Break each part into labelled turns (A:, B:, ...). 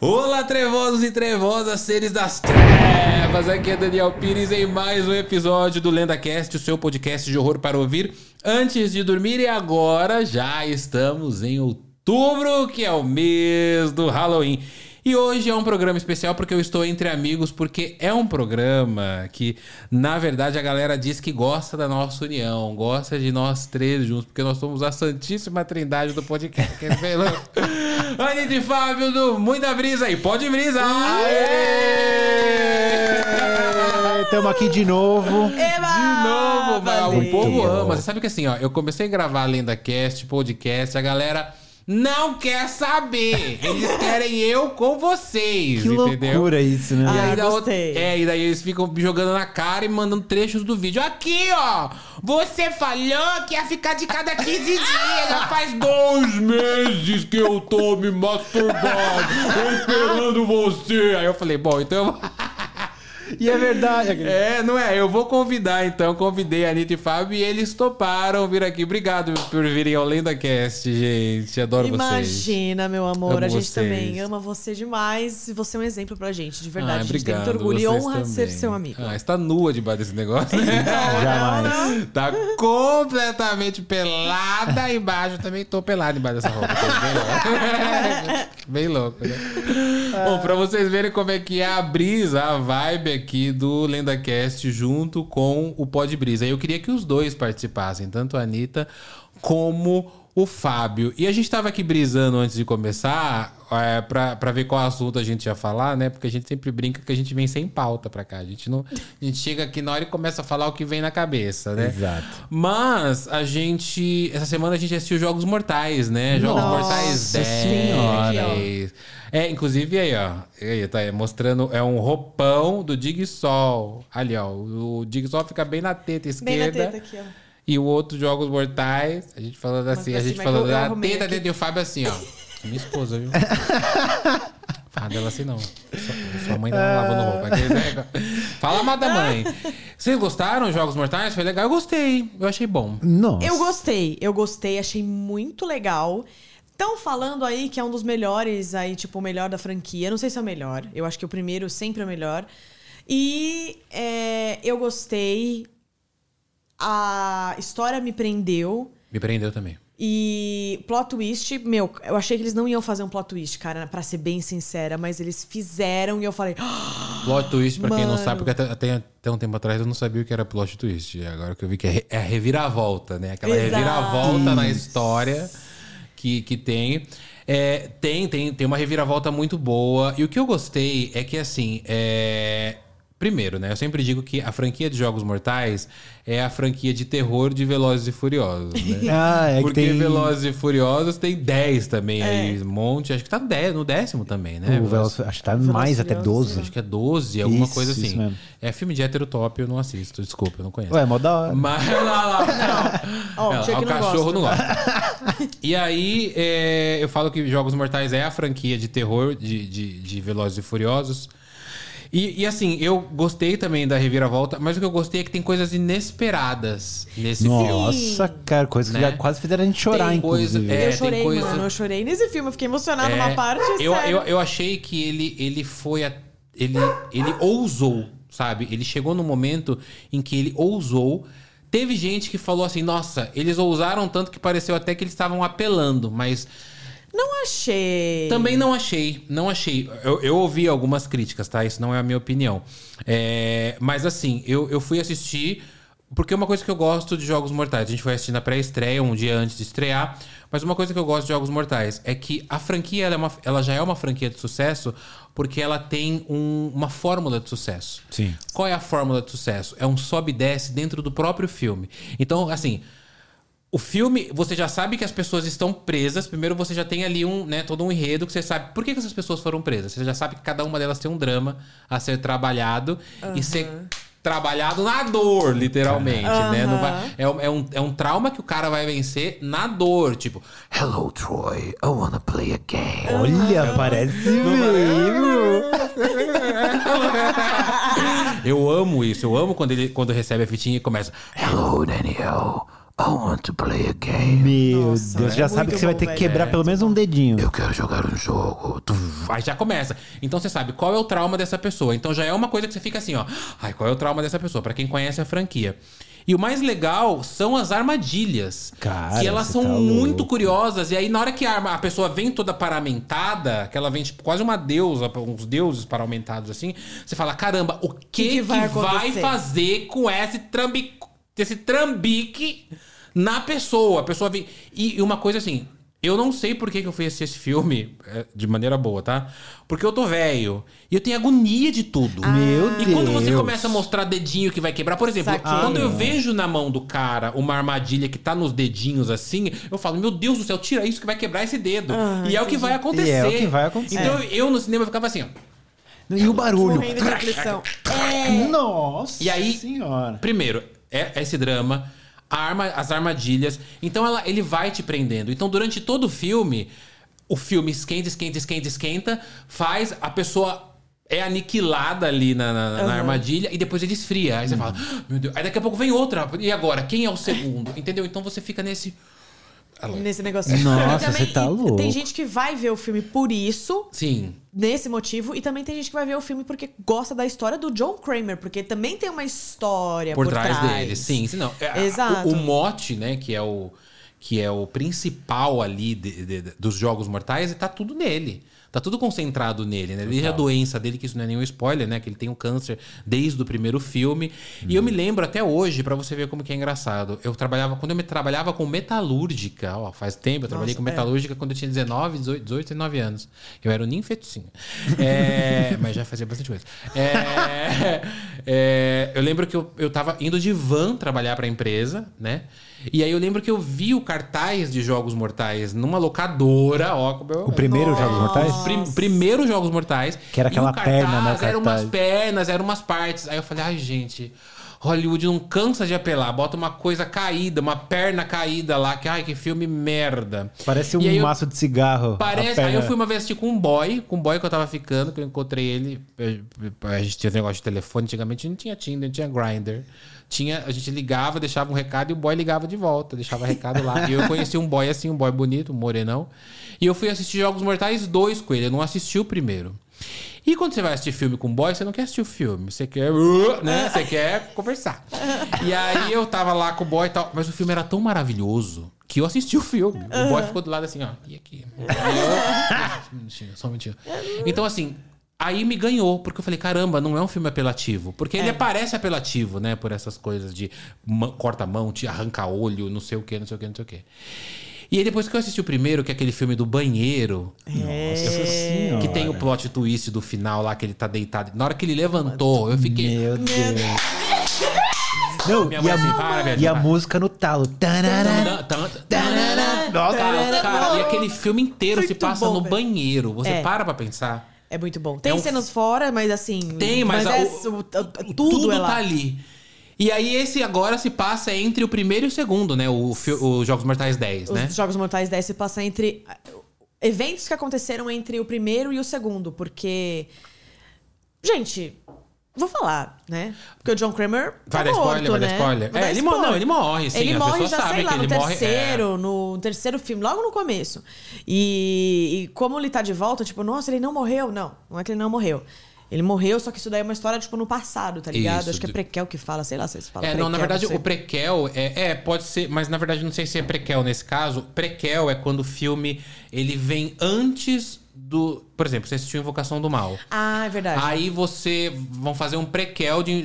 A: Olá, trevosos e trevosas, seres das trevas! Aqui é Daniel Pires em mais um episódio do LendaCast, o seu podcast de horror para ouvir antes de dormir. E agora já estamos em outubro, que é o mês do Halloween. E hoje é um programa especial porque eu estou entre amigos, porque é um programa que, na verdade, a galera diz que gosta da nossa união, gosta de nós três juntos, porque nós somos a Santíssima Trindade do podcast. Que é bem louco. Anitta e Fábio do Muita Brisa e Pode Brisa!
B: Estamos aqui de novo.
C: Eba!
A: De novo, mano. O povo ama. Você sabe que assim, ó, eu comecei a gravar Lenda Cast, podcast, a galera não quer saber. Eles querem eu com vocês,
B: Que
A: entendeu?
B: loucura isso, né?
A: E
C: Ah,
A: aí, da outra-
C: gostei.
A: é, e daí eles ficam me jogando na cara e mandando trechos do vídeo. Aqui, ó! Você falou que ia ficar de cada 15 dias. Já faz dois meses que eu tô me masturbando, esperando você. Aí eu falei, bom, então eu vou.
B: E é verdade.
A: É, não é? Eu vou convidar, então. Convidei a Anitta e Fábio e eles toparam vir aqui. Obrigado por virem ao LendaCast, gente. Adoro vocês.
C: Imagina, meu amor.
A: Amo
C: a gente
A: vocês.
C: também ama você demais. E você é um exemplo pra gente, de verdade.
A: Ai,
C: a gente tem muito orgulho e honra de ser
A: também.
C: seu amigo.
A: Ah, está nua debaixo desse negócio.
B: Jamais.
A: tá completamente pelada embaixo. Eu também tô pelada embaixo dessa roupa. Bem louco. bem louco, né? Bom, pra vocês verem como é que é a brisa, a vibe aqui do LendaCast junto com o Pod Brisa. Eu queria que os dois participassem, tanto a Anitta como o Fábio. E a gente tava aqui brisando antes de começar, é, pra, pra ver qual assunto a gente ia falar, né? Porque a gente sempre brinca que a gente vem sem pauta pra cá. A gente não. A gente chega aqui na hora e começa a falar o que vem na cabeça, né?
B: Exato.
A: Mas a gente. Essa semana a gente assistiu Jogos Mortais, né? Jogos
B: Nossa
A: Mortais 10.
B: Senhora.
A: É, inclusive aí, ó. Aí, tá aí, mostrando. É um roupão do Dig Sol. Ali, ó. O Dig Sol fica bem na teta
C: Bem
A: esquerda.
C: na teta aqui, ó.
A: E o outro Jogos Mortais. A gente falando assim, a
C: assim,
A: gente falando da teta
C: aqui.
A: dentro e o Fábio assim, ó. Minha esposa, viu? Fala dela assim, não. Sua, sua mãe tá lavando roupa. Negócio. Fala mal da mãe. Vocês gostaram dos Jogos Mortais? Foi legal? Eu gostei. Eu achei bom.
B: Nossa.
C: Eu gostei, eu gostei, achei muito legal. Estão falando aí que é um dos melhores, aí, tipo, o melhor da franquia. Não sei se é o melhor. Eu acho que o primeiro sempre é o melhor. E é, eu gostei. A história me prendeu.
A: Me prendeu também.
C: E plot twist, meu, eu achei que eles não iam fazer um plot twist, cara, pra ser bem sincera, mas eles fizeram e eu falei, "Ah,
A: Plot twist, pra quem não
C: Mano.
A: sabe, porque até, até, até um tempo atrás eu não sabia o que era plot twist. Agora que eu vi que é, é a reviravolta, né? Aquela
C: Exato.
A: reviravolta na história que, que tem. É, tem, tem. Tem uma reviravolta muito boa. E o que eu gostei é que, assim, é... Primeiro, né? Eu sempre digo que a franquia de Jogos Mortais é a franquia de terror de Velozes e Furiosos, né?
B: Ah, é que
A: Porque
B: tem...
A: Velozes e Furiosos tem 10 também aí, um monte. Acho que tá no 10, no décimo também, né?
B: O Veloz- acho que tá mais, até
C: Furiosos,
B: 12.
A: Acho que é 12, alguma
B: Isso,
A: coisa assim. É filme de hétero top, eu não assisto, desculpa, eu não conheço.
B: Ué, mó da hora.
A: Mas lá, lá,
C: Ó,
A: Ela,
C: o Chuck
A: o
C: não
A: cachorro
C: gosta.
A: não gosta. e aí, é, eu falo que Jogos Mortais é a franquia de terror de, de, de Velozes e Furiosos. E, e, assim, eu gostei também da reviravolta, mas o que eu gostei é que tem coisas inesperadas nesse filme.
B: Nossa, cara, coisa que
A: Né?
B: já quase fizeram a gente chorar,
A: Tem coisa-
B: inclusive.
A: é,
C: eu
A: tem
C: chorei,
A: coisa-
C: mano, eu chorei nesse filme, eu fiquei emocionada
A: É,
C: numa parte,
A: eu,
C: sério.
A: eu, eu achei que ele, ele foi. a- ele, ele ousou, sabe? Ele chegou no momento em que ele ousou. Teve gente que falou assim: nossa, eles ousaram tanto que pareceu até que eles estavam apelando, mas
C: Não achei.
A: também não achei, não achei. Eu, eu ouvi algumas críticas, tá? Isso não é a minha opinião. É, mas assim, eu, eu fui assistir. Porque uma coisa que eu gosto de Jogos Mortais, a gente foi assistir na pré-estreia, um dia antes de estrear, mas uma coisa que eu gosto de Jogos Mortais é que a franquia ela, é uma- ela já é uma franquia de sucesso porque ela tem um- uma fórmula de sucesso.
B: Sim.
A: Qual é a fórmula de sucesso? É um sobe e desce dentro do próprio filme. Então, assim, o filme, você já sabe que as pessoas estão presas. Primeiro você já tem ali um, né, todo um enredo que você sabe por que, que essas pessoas foram presas. Você já sabe que cada uma delas tem um drama a ser trabalhado e ser trabalhado na dor, literalmente, né? Não vai- é, um- é um, é um trauma que o cara vai vencer na dor. Tipo, Hello, Troy, I wanna play a game.
B: Olha, parece mesmo.
A: Eu amo isso, eu amo quando ele quando recebe a fitinha e começa Hello, Daniel. I want to play a game.
B: Meu
C: Nossa,
B: Deus,
C: é
B: já sabe que você vai ter que quebrar pelo menos um dedinho.
A: Eu quero jogar um jogo. Aí já começa. Então você sabe qual é o trauma dessa pessoa. Então já é uma coisa que você fica assim, ó. Ai, qual é o trauma dessa pessoa? Pra quem conhece a franquia. E o mais legal são as armadilhas.
B: Cara,
A: que elas são
B: tá
A: muito
B: louco.
A: curiosas. E aí, na hora que a, arma- a pessoa vem toda paramentada, que ela vem tipo quase uma deusa, uns deuses paramentados assim, você fala: caramba, o que,
C: que
A: que,
C: vai
A: vai, fazer com esse trambique, esse trambique na pessoa? A pessoa vem. E, uma coisa assim. Eu não sei por que, que eu fui assistir esse filme é, de maneira boa, tá? Porque eu tô velho. E eu tenho agonia de tudo.
B: Meu
A: E quando você
B: Deus.
A: começa a mostrar dedinho que vai quebrar, por exemplo, quando eu vejo na mão do cara uma armadilha que tá nos dedinhos assim, eu falo, meu Deus do céu, tira isso que vai quebrar esse dedo. e é o que vai acontecer.
B: E é o que vai acontecer.
A: Então eu no cinema ficava assim, ó.
B: E o barulho?
C: Morrendo de aflição.
B: Nossa
A: E aí-
B: senhora.
A: Primeiro, é esse drama, arma, as armadilhas. Então ela, ele vai te prendendo. Então durante todo o filme, o filme esquenta, esquenta, esquenta, esquenta, faz a pessoa é aniquilada ali na, na- na armadilha e depois ele esfria. Aí você fala, "Ah, meu Deus. Aí daqui a pouco vem outra. E agora? Quem é o segundo? Entendeu? Então você fica nesse.
C: Nesse negócio.
B: Nossa,
C: também-
B: você tá louco.
C: Tem gente que vai ver o filme por isso,
A: Sim.
C: Nesse motivo, e também tem gente que vai ver o filme porque gosta da história do John Kramer, porque também tem uma história
A: por,
C: por,
A: trás, dele. Sim, sim, não. É,
C: Exato.
A: O, o mote, né, que é o que é o principal ali de- de- de- dos jogos mortais, tá tudo nele. Tá tudo concentrado nele, né? Desde a doença dele, que isso não é nenhum spoiler, né? Que ele tem um câncer desde o primeiro filme. E eu me lembro até hoje, pra você ver como que é engraçado. Eu trabalhava, quando eu me trabalhava com metalúrgica, ó, faz tempo, eu trabalhei
C: Nossa,
A: com
C: é.
A: metalúrgica quando eu tinha 19, 18, 18 19 anos. Eu era um ninfetucinho. É, mas já fazia bastante coisa. É, é, eu lembro que eu, eu tava indo de van trabalhar pra empresa, né? E aí eu lembro que eu vi o cartaz de Jogos Mortais numa locadora, ó.
B: O primeiro
C: Nossa.
B: Jogos Mortais?
A: Prim, primeiro Jogos Mortais.
B: Que era aquela
A: cartaz
B: perna, né,
A: Eram umas pernas, eram umas partes. Aí eu falei, ai, gente. Hollywood não cansa de apelar, bota uma coisa caída, uma perna caída lá, que ai, que filme merda.
B: Parece um
A: eu-
B: maço de cigarro.
A: Parece. Aí eu fui uma vez assistir com um boy, com um boy que eu tava ficando, que eu encontrei ele. eu- A gente tinha esse negócio de telefone, antigamente não tinha Tinder, não tinha Grindr. Tinha, a gente ligava, deixava um recado e o boy ligava de volta, deixava recado lá. E eu conheci um boy assim, um boy bonito, um morenão. E eu fui assistir Jogos Mortais 2 com ele, eu não assisti o primeiro. E quando você vai assistir filme com boy, você não quer assistir o filme, você quer, uh, né? Você quer conversar. E aí eu tava lá com o boy e tal, mas o filme era tão maravilhoso que eu assisti o filme. O boy ficou do lado assim, ó, e aqui? E eu, Ah, um só um minutinho. Então assim, aí me ganhou, porque eu falei, caramba, não é um filme apelativo. Porque ele parece apelativo, né? Por essas coisas de ma- corta a mão, te arranca olho, não sei o que, não sei o que, não sei o que. E aí depois que eu assisti o primeiro, que é aquele filme do banheiro,
B: Nossa senhora.
A: que tem o plot twist do final lá, que ele tá deitado. Na hora que ele levantou, eu fiquei.
B: Meu Deus. Não,
A: Minha
B: e
A: mãe
B: a,
A: assim, para, velho,
B: e a música no talo. Tarará.
A: Tan- tan- tarará. Cara, cara, e aquele filme inteiro se passa
C: bom,
A: no
C: velho.
A: banheiro. Você
C: É.
A: para pra pensar.
C: É muito bom. Tem
A: É um-
C: cenas fora, mas assim.
A: Tem, mas, a-
C: é,
A: o-
C: o- o-
A: o-
C: tudo, é lá.
A: tá ali. E aí esse agora se passa entre o primeiro e o segundo, né? O, o Jogos Mortais 10,
C: Os
A: né?
C: Jogos Mortais 10 se passa entre. Eventos que aconteceram entre o primeiro e o segundo, porque. Gente, vou falar, né? Porque o John Kramer. Tá
A: Vai dar
C: morto,
A: spoiler, vai dar
C: né?
A: spoiler.
C: Vou
A: É,
C: dar
A: ele mo-
C: spoiler.
A: não, ele morre, sim,
C: Ele
A: as
C: morre já, sei lá, no
A: ele morre, é.
C: terceiro, no terceiro filme, logo no começo. E, e como ele tá de volta, tipo, nossa, ele não morreu. Não, não é que ele não morreu. Ele morreu, só que isso daí é uma história, tipo, no passado, tá ligado?
A: Isso,
C: Acho que é prequel que fala, sei lá se eles falam
A: É,
C: prequel,
A: não, na verdade,
C: sei.
A: o prequel é, é, pode ser, mas na verdade não sei se é prequel nesse caso. Prequel é quando o filme ele vem antes do, por exemplo, você assistiu Invocação do Mal.
C: Ah, é verdade.
A: Aí você vão fazer um prequel de,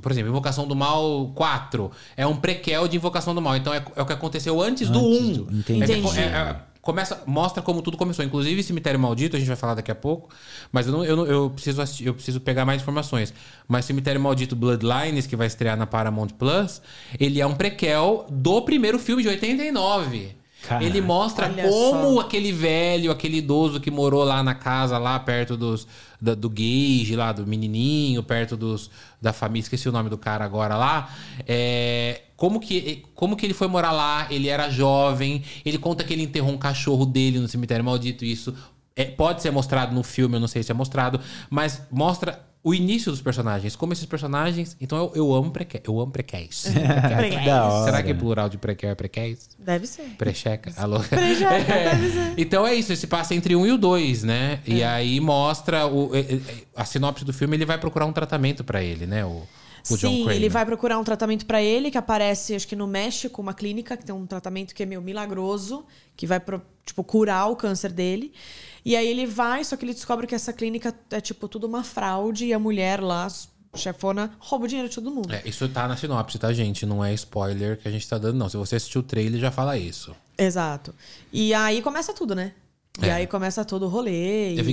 A: por exemplo, Invocação do Mal 4 é um prequel de Invocação do Mal. Então é, é o que aconteceu antes, do
B: Antes
A: 1.
B: do- entendi.
A: É
C: Entendi.
A: é- é- começa, mostra como tudo começou. Inclusive Cemitério Maldito, a gente vai falar daqui a pouco. Mas eu, não, eu, não- eu preciso assistir- eu preciso pegar mais informações. Mas Cemitério Maldito Bloodlines, que vai estrear na Paramount Plus, ele é um prequel do primeiro filme de 89.
B: Caraca.
A: Ele mostra
C: Olha
A: como
C: só.
A: aquele velho, aquele idoso que morou lá na casa, lá perto dos, da- do Gage, lá do menininho, perto dos, da família, esqueci o nome do cara agora lá. É, como, que, como que ele foi morar lá? Ele era jovem, ele conta que ele enterrou um cachorro dele no cemitério maldito, isso é, pode ser mostrado no filme, eu não sei se é mostrado, mas mostra o início dos personagens, como esses personagens. Então eu, eu amo prequel, eu amo prequéis. Será que é plural de prequel é prequéis?
C: Deve ser.
A: Precheca? Alô?
C: Precheca,
A: É.
C: deve ser.
A: Então é isso, esse passa entre um e o dois, né?
C: É.
A: E aí mostra o, a sinopse do filme, ele vai procurar um tratamento pra ele, né? O, o
C: Sim, ele vai procurar um tratamento pra ele, que aparece, acho que no México, uma clínica que tem um tratamento que é meio milagroso, que vai, pro- tipo, curar o câncer dele. E aí ele vai, só que ele descobre que essa clínica é, tipo, tudo uma fraude e a mulher lá, chefona, rouba o dinheiro de todo mundo.
A: É, isso tá na sinopse, tá, gente? Não é spoiler que a gente tá dando, não. Se você assistiu o trailer, já fala isso.
C: Exato. E aí começa tudo, né? E
A: É.
C: aí começa todo o rolê.
A: E, aí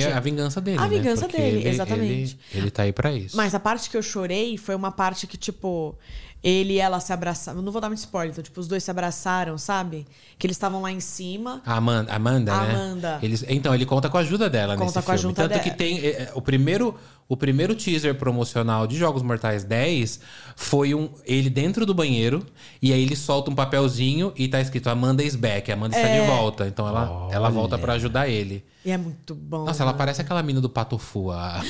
C: gente,
A: é a vingança dele,
C: A
A: né?
C: vingança dele,
A: ele-
C: exatamente.
A: Ele, ele tá aí pra isso.
C: Mas a parte que eu chorei foi uma parte que, tipo, ele e ela se abraçaram. Não vou dar muito spoiler, então, tipo, os dois se abraçaram, sabe? Que eles estavam lá em cima.
A: A Amanda, Amanda, né?
C: Amanda.
A: Eles, então, ele conta com a ajuda dela
C: Conta
A: nesse
C: com a
A: filme.
C: ajuda
A: Tanto que
C: dela.
A: tem... é, é, o, primeiro, o primeiro teaser promocional de Jogos Mortais 10 foi um, ele dentro do banheiro e aí ele solta um papelzinho e tá escrito Amanda is back. Amanda está
C: É.
A: de volta. Então ela, ela volta pra ajudar ele.
C: E é muito bom.
A: Nossa, ela
C: mano.
A: parece aquela mina do Patofu. A...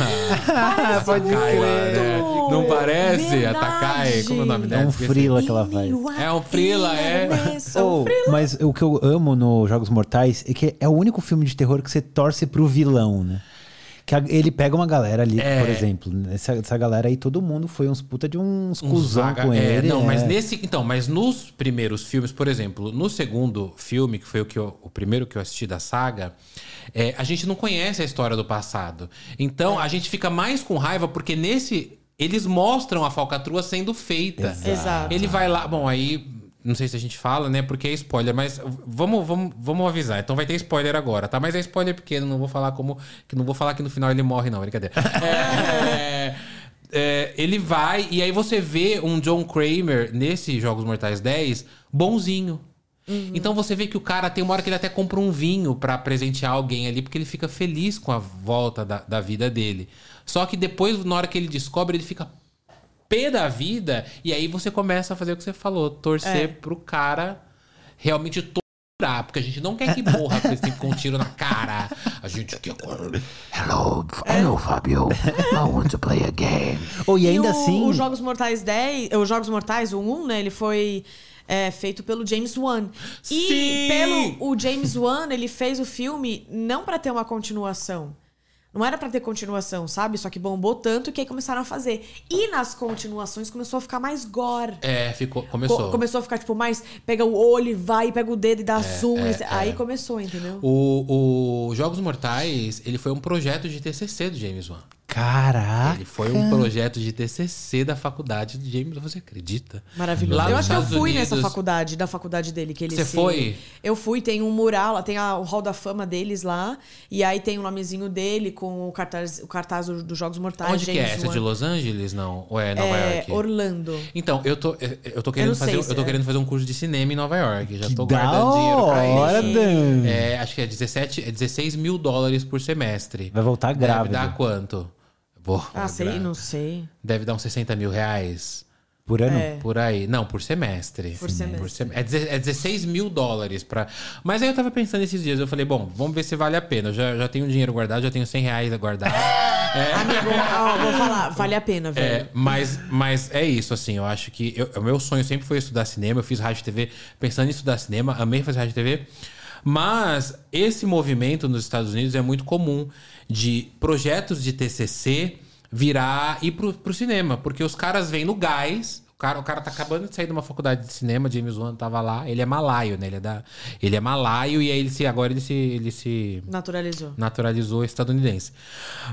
C: Parece
B: Pode
A: lá, né? Não parece? A
C: Verdade.
A: Takai? Como é o nome
B: É
A: dela?
B: um
A: Esqueci.
B: frila que ela faz.
A: É um frila, é.
B: Oh, mas o que eu amo no Jogos Mortais é que é o único filme de terror que você torce pro vilão, né? Que a- ele pega uma galera ali,
A: É.
B: por exemplo. Essa, essa galera aí, todo mundo foi uns puta de uns cuzão
A: vaga-
B: com
A: é,
B: ele.
A: Não, mas
B: é.
A: nesse. Então, mas nos primeiros filmes, por exemplo, no segundo filme, que foi o, que eu- o primeiro que eu assisti da saga, é, a gente não conhece a história do passado. Então, a gente fica mais com raiva porque nesse. Eles mostram a falcatrua sendo feita.
C: Exato.
A: Ele vai lá. Bom, aí. Não sei se a gente fala, né? Porque é spoiler, mas vamos, vamos, vamos avisar. Então vai ter spoiler agora, tá? Mas é spoiler pequeno, não vou falar como. Que não vou falar que no final ele morre, não, brincadeira. É, é, ele vai, e aí você vê um John Kramer nesse Jogos Mortais 10 bonzinho. Então você vê que o cara tem uma hora que ele até compra um vinho pra presentear alguém ali, porque ele fica feliz com a volta da, da vida dele. Só que depois, na hora que ele descobre, ele fica pé da vida, e aí você começa a fazer o que você falou, torcer
C: É.
A: pro cara realmente torturar, porque a gente não quer que morra com, esse, com um tiro na cara. A gente quer.
D: Hello, hello, Fabio. I want to play a game.
B: Oh, e
C: E
B: ainda
C: o,
B: assim.
C: Os Jogos Mortais 10, os Jogos Mortais, o 1, né? Ele foi é, feito pelo James Wan. E
A: Sim!
C: pelo o James Wan, ele fez o filme não pra ter uma continuação. Não era pra ter continuação, sabe? Só que bombou tanto que aí começaram a fazer. E nas continuações começou a ficar mais gore.
A: É, ficou,
C: Co-
A: começou.
C: começou a ficar, tipo, mais. Pega o olho, e vai, pega o dedo e dá zoom.
A: é,
C: aí começou, entendeu?
A: O, o Jogos Mortais, ele foi um projeto de TCC do James Wan.
B: Caraca.
A: Ele foi um projeto de TCC da faculdade do James. Você acredita?
C: Maravilhoso.
A: Lá
C: eu acho que eu fui
A: Unidos-
C: nessa faculdade, da faculdade dele, que ele
A: Você
C: se-
A: foi?
C: Eu fui, tem um mural, lá tem a- o hall da fama deles lá, e aí tem o nomezinho dele com o cartaz, o cartaz do- dos Jogos Mortais.
A: Onde que é?
C: James
A: Essa é de. Los Angeles, não? Ou é Nova
C: É,
A: York?
C: Orlando.
A: Então, eu tô, eu tô querendo
C: sei
A: fazer,
C: se
A: eu tô
C: é.
A: querendo fazer um curso de cinema em Nova York. Já
B: Que
A: tô
B: da
A: guardando dinheiro pra isso. É, acho que é 17, é 16 mil dólares por semestre.
B: Vai voltar
A: Deve
B: grávida.
A: dar quanto?
C: Ah, sei, não sei.
A: Deve dar uns 60 mil reais.
B: Por ano?
C: É.
A: Por aí. Não, por semestre.
C: Por semestre.
A: sem- É, é 16 mil dólares pra. Mas aí eu tava pensando esses dias, eu falei, bom, vamos ver se vale a pena. Eu já, já tenho dinheiro guardado, já tenho 100 reais guardado.
C: Amigo, ó, vou falar, vale a pena, velho.
A: É, mas, mas é isso, assim, eu acho que. eu- o meu sonho sempre foi estudar cinema. Eu fiz rádio e TV pensando em estudar cinema, amei fazer rádio e TV. Mas esse movimento nos Estados Unidos é muito comum de projetos de TCC virar ir pro, pro cinema, porque os caras vêm no gás. O cara, o cara tá acabando de sair de uma faculdade de cinema, James Wan tava lá. Ele é malaio, né? Ele é, da, ele é malaio e aí ele se, agora ele se, ele se
C: Naturalizou.
A: naturalizou estadunidense.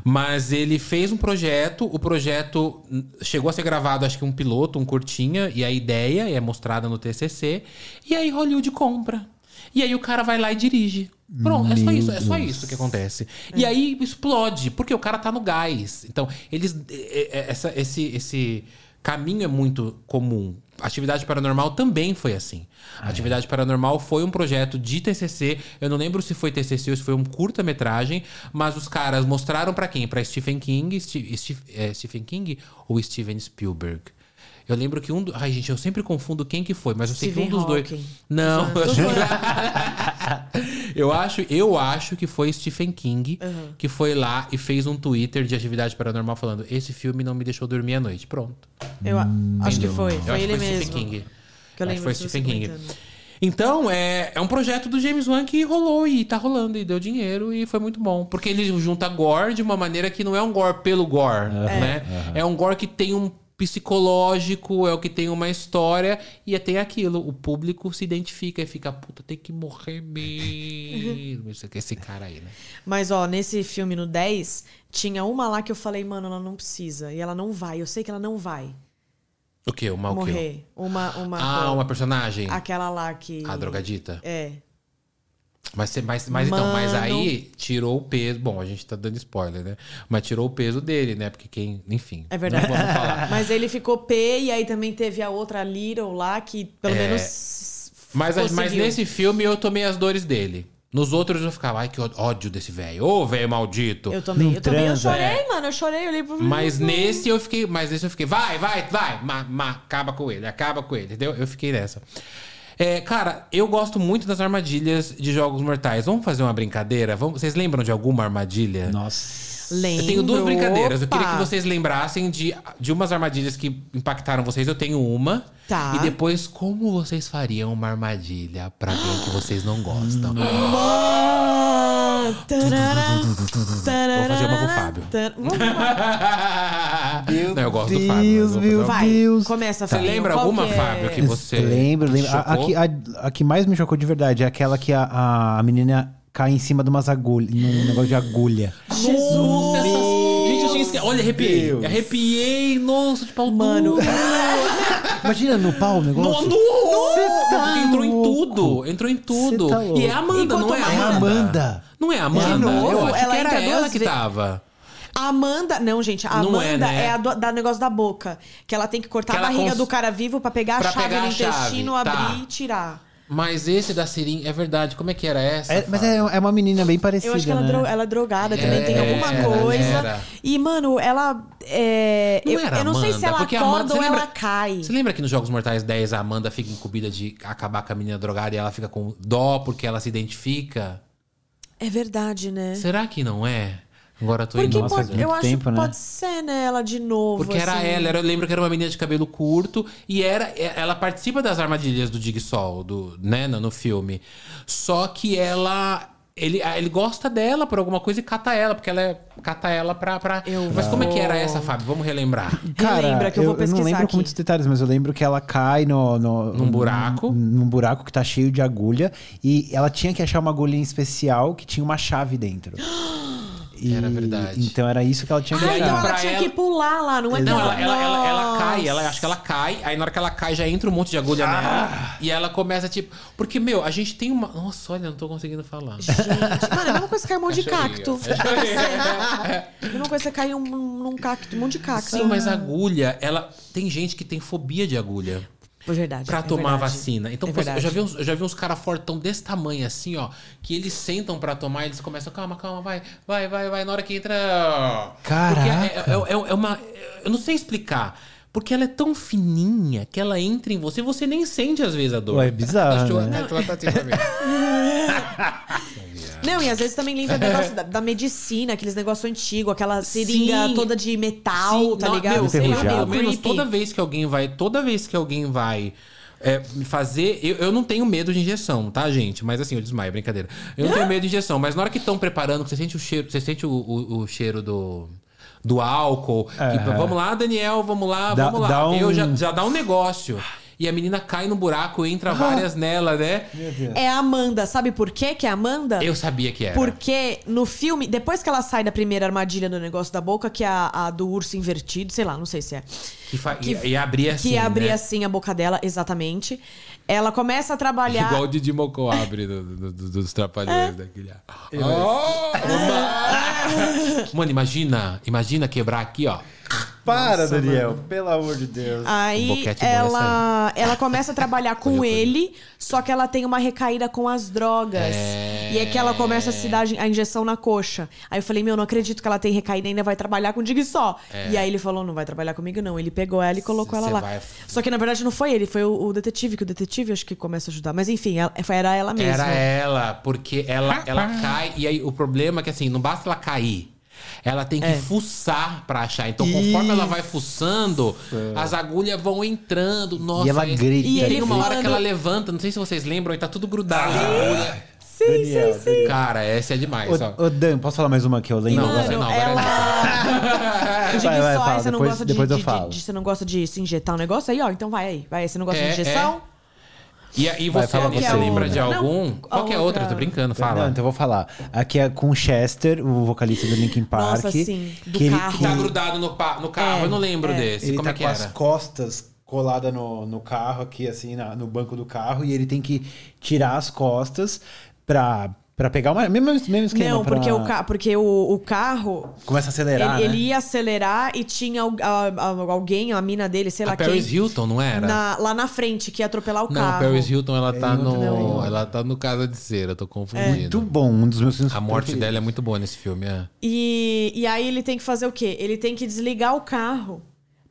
A: Mas ele fez um projeto, o projeto chegou a ser gravado, acho que um piloto, um curtinha, e a ideia é mostrada no TCC, e aí Hollywood compra. E aí o cara vai lá e dirige. Pronto, é só isso, é só isso que acontece. E aí explode, porque o cara tá no gás. Então, eles é, é, essa, esse esse caminho é muito comum. Atividade Paranormal também foi assim. Atividade Paranormal foi um projeto de TCC. Eu não lembro se foi TCC ou se foi um curta-metragem, mas os caras mostraram pra quem? Pra Stephen King, Ste- Ste- é, Stephen King ou Steven Spielberg? Eu lembro que um. do- Ai, gente, eu sempre confundo quem que foi, mas eu sei que um dos dois.
C: Hawking.
A: Não,
C: Tô zoando.
A: Eu acho, eu acho que foi Stephen King que foi lá e fez um Twitter de atividade paranormal falando: esse filme não me deixou dormir à noite. Pronto.
C: Eu a- acho que foi.
A: Eu
C: Foi
A: acho
C: ele
A: que foi
C: mesmo.
A: Stephen King.
C: Que eu
A: Acho
C: lembro
A: foi Stephen King. Então, é, é um projeto do James Wan que rolou e tá rolando e deu dinheiro e foi muito bom. Porque ele junta gore de uma maneira que não é um gore pelo gore, né? É um gore que tem um psicológico, é o que tem uma história e tem aquilo. O público se identifica e fica, puta, tem que morrer mesmo. Isso aqui, esse cara aí, né?
C: Mas, ó, nesse filme no 10, tinha uma lá que eu falei, mano, ela não precisa. E ela não vai. Eu sei que ela não vai
A: O quê? Uma o quê?
C: morrer. Uma, uma,
A: Ah, uma personagem?
C: Aquela lá que.
A: A drogadita?
C: É.
A: Mas, você- mas, mas, então, mas aí tirou o peso. Bom, a gente tá dando spoiler, né? Mas tirou o peso dele, né? Porque quem. Enfim.
C: É verdade.
A: Não vamos falar.
C: Mas ele ficou P e aí também teve a outra Little lá que pelo
A: É.
C: menos.
A: Mas, mas nesse filme eu tomei as dores dele. Nos outros eu ficava, ai, que ódio desse velho. Ô, velho maldito.
C: Eu também,
B: Não
C: eu também eu chorei, mano. Eu chorei, eu olhei pro
A: Mas nesse eu fiquei. Mas nesse eu fiquei, vai, vai, vai. Ma, ma, acaba com ele, acaba com ele, entendeu? Eu fiquei nessa. É, cara, eu gosto muito das armadilhas de jogos mortais. Vamos fazer uma brincadeira? Vamos, vocês lembram de alguma armadilha?
B: Nossa.
C: Lembro.
A: Eu tenho duas brincadeiras. Eu queria que vocês lembrassem de, de umas armadilhas que impactaram vocês. Eu tenho uma.
C: Tá.
A: E depois, como vocês fariam uma armadilha pra alguém que vocês não gostam? Vou fazer uma com o Fábio.
B: Meu
A: não, eu gosto do Fábio. vou
B: meu
A: uma-
C: Vai,
B: Deus.
C: começa,
A: Você
C: Fabinho.
A: lembra
C: Qual
A: alguma,
C: que é?
A: Fábio, que você.
B: Lembro, lembro. A, a,
A: chocou?
B: que, a, a que mais me chocou de verdade é aquela que a, a menina cai em cima de umas agulhas, num negócio de agulha.
A: Jesus! Gente, eu tinha esquecido. Olha, arrepiei.
B: Deus.
A: Arrepiei. Nossa, de pau
C: Mano,
B: Imagina no pau o
A: No,
B: negócio.
A: no,
B: tá
A: entrou em
B: louco.
A: tudo, entrou em tudo.
B: Tá
A: e é a Amanda,
C: Enquanto
A: não é a
B: É
A: Amanda.
B: Amanda.
A: Não é a Amanda?
C: novo,
A: eu acho
C: ela
A: que era ela que
C: ve-
A: tava.
C: a Amanda. Não, gente, a
A: Não é,
C: Amanda
A: né?
C: é, a do, da negócio da boca. Que ela tem que cortar
A: Que
C: a
A: ela
C: barriga
A: cons-
C: do cara vivo pra pegar
A: Pra
C: a chave
A: pegar
C: no
A: a chave,
C: intestino,
A: tá.
C: abrir e tirar.
A: Mas esse da seringa, é verdade. Como é que era essa?
B: É, mas é, é uma menina bem parecida,
C: Eu acho que ela,
B: né?
C: dro- ela é drogada também,
A: É,
C: tem alguma
A: era,
C: coisa.
A: era.
C: E, mano, ela. é,
A: Não
C: eu,
A: era
C: eu não sei se
A: Amanda,
C: ela acorda
A: Amanda-
C: ou
A: você lembra-
C: ela cai.
A: Você lembra que nos Jogos Mortais 10 a Amanda fica incumbida de acabar com a menina drogada e ela fica com dó porque ela se identifica?
C: É verdade, né?
A: Será que não é? Agora eu tô
C: Porque
A: indo.
B: Nossa,
C: pode, eu acho
B: tempo,
C: que
B: né?
C: pode ser, né? Ela de novo.
A: Porque era
C: assim.
A: ela, era- eu lembro que era uma menina de cabelo curto e era ela participa das armadilhas do Jigsaw, do, né, no, no filme. Só que ela ele, ele gosta dela por alguma coisa e cata ela, porque ela é, cata ela pra. pra...
C: Eu
A: Mas como é que
C: vou-
A: era essa, Fábio? Vamos relembrar.
B: Cara,
C: Relembra que eu vou
B: não
C: pesquisar
B: lembro
C: aqui.
B: com muitos detalhes, mas eu lembro que ela cai no, no-
A: Num buraco.
B: Num buraco que tá cheio de agulha. E ela tinha que achar uma agulha em especial que tinha uma chave dentro. E-
A: Era verdade.
B: Então era isso que ela tinha que
C: Ah, então ela tinha
A: ela-
C: que pular lá, não é
A: Não, ela, ela, ela, ela cai, ela acho que ela cai, aí na hora que ela cai já entra um monte de agulha nela. E ela começa, tipo. Porque, meu, a gente tem uma. Nossa, olha, não tô conseguindo falar.
C: Gente, mano, é a mesma coisa que cair um monte de
A: Chorinho.
C: cacto. É a mesma coisa que cair um, num cacto, um monte de cacto.
A: Sim, mas a agulha, ela. Tem gente que tem fobia de agulha.
C: É verdade.
A: Pra
C: é
A: tomar a
C: verdade.
A: vacina. Então,
C: É
A: por exemplo, eu já vi uns, eu já vi uns caras fortão desse tamanho, assim, ó, que eles sentam pra tomar e eles começam, calma, calma, vai, vai, vai, vai. Na hora que entra.
B: Caraca.
A: Porque é, é- é- é uma. Eu não sei explicar. Porque ela é tão fininha que ela entra em você e você nem sente às vezes a dor.
B: Ué, é bizarro, né?
A: Ela tá assim mim.
C: Não, e às vezes também lembra negócio da, da medicina, aqueles negócios antigos, aquela seringa
A: Sim.
C: toda de metal,
A: Sim,
C: tá
A: não,
C: ligado?
A: Meu, eu, pelo menos toda vez que alguém vai. Toda vez que alguém vai. é, me fazer. Eu, eu não tenho medo de injeção, tá, gente? Mas assim, eu desmaio, brincadeira. Eu não tenho medo de injeção, mas na hora que estão preparando, que você sente o cheiro, você sente o, o- o cheiro do. Do álcool. que, vamos lá, Daniel, vamos lá,
B: Dá-
A: vamos lá.
B: dá um-
A: Eu já, já dá um negócio. E a menina cai no buraco, entra várias nela, né?
C: É a Amanda. Sabe por quê que é a Amanda?
A: Eu sabia que era.
C: Porque no filme, depois que ela sai da primeira armadilha do negócio da boca, que é a, a do urso invertido, sei lá, não sei se é.
A: Que fa...
C: que-
A: e, e abria assim.
C: que abria
A: né?
C: assim a boca dela, exatamente. Ela começa a trabalhar.
A: Igual o Didi Mocó abre do- do- do- dos trapalhões daquele. Oh, Mano, imagina, imagina quebrar aqui, ó.
B: Para,
C: Nossa,
B: Daniel.
C: mano.
B: Pelo amor de Deus.
C: Aí
A: bom
C: ela, ela começa a trabalhar com ele, só que ela tem uma recaída com as drogas.
A: É.
C: E é que ela começa a se dar a injeção na coxa. Aí eu falei, meu, não acredito que ela tem recaída e ainda vai trabalhar com Dig só. E aí ele falou, não vai trabalhar comigo, não. Ele pegou ela e colocou ela
A: Cê
C: lá.
A: vai-
C: Só que na verdade não foi ele, foi o, o detetive, que o detetive acho que começa a ajudar. Mas enfim, ela, era ela mesma.
A: Era ela, porque ela, ela cai. E aí o problema é que assim, não basta ela cair. Ela tem que
C: É.
A: fuçar pra achar. Então, conforme ela vai fuçando, as agulhas vão entrando. Nossa,
B: E ela
A: esse-
B: grita.
C: E
A: tem uma hora que ela levanta, não sei se vocês lembram, e tá tudo grudado agulha.
C: Sim,
B: Daniel,
C: sim, sim.
A: Cara, essa é demais. ó.
B: Ô, ô, Dan, posso falar mais uma que eu lembro?
A: Não,
C: Mano,
A: não, agora
C: ela. Dig
B: Vai, vai,
C: só,
B: fala,
C: você não
B: depois-
C: gosta de,
B: depois eu
C: de-
B: falo.
C: de- Você não gosta de se injetar um negócio aí, ó. Então vai aí. Vai aí. Você não gosta
A: É,
C: de injeção?
A: E, e
B: Vai,
A: você,
B: fala
A: você
B: você.
A: lembra de
C: Não,
A: algum?
C: a
A: Qual que é outra?
C: outra-
A: Tô brincando,
B: Não,
A: fala.
B: então eu vou falar. Aqui é com o Chester, o vocalista do Linkin Park.
C: Nossa, sim, do
B: que ele-
C: carro.
A: Que tá grudado no, pa- no carro,
C: É,
A: eu não lembro
C: é.
A: desse.
B: Ele
A: Como
B: tá
A: é que
B: com
A: era?
B: as costas coladas no, no carro, aqui assim, na- no banco do carro, e ele tem que tirar as costas pra, pra pegar uma. Mesmo, mesmo esquema.
C: Não, porque,
B: pra-
C: o, ca... porque o, o carro.
B: Começa a acelerar.
C: ele,
B: né?
C: ele ia acelerar e tinha a- a- alguém, a mina dele, sei lá
A: A Paris
C: quem.
A: Hilton, não era?
C: na- lá na frente, que ia atropelar o
A: Não,
C: carro.
A: Paris Hilton, ela tá
B: não,
A: no.
B: não.
A: Ela tá no Casa de Cera, eu tô confundindo.
B: Muito bom, um dos meus filmes
A: A morte
B: preferidos.
A: dela é muito boa nesse filme, é.
C: E, e aí ele tem que fazer o quê? Ele tem que desligar o carro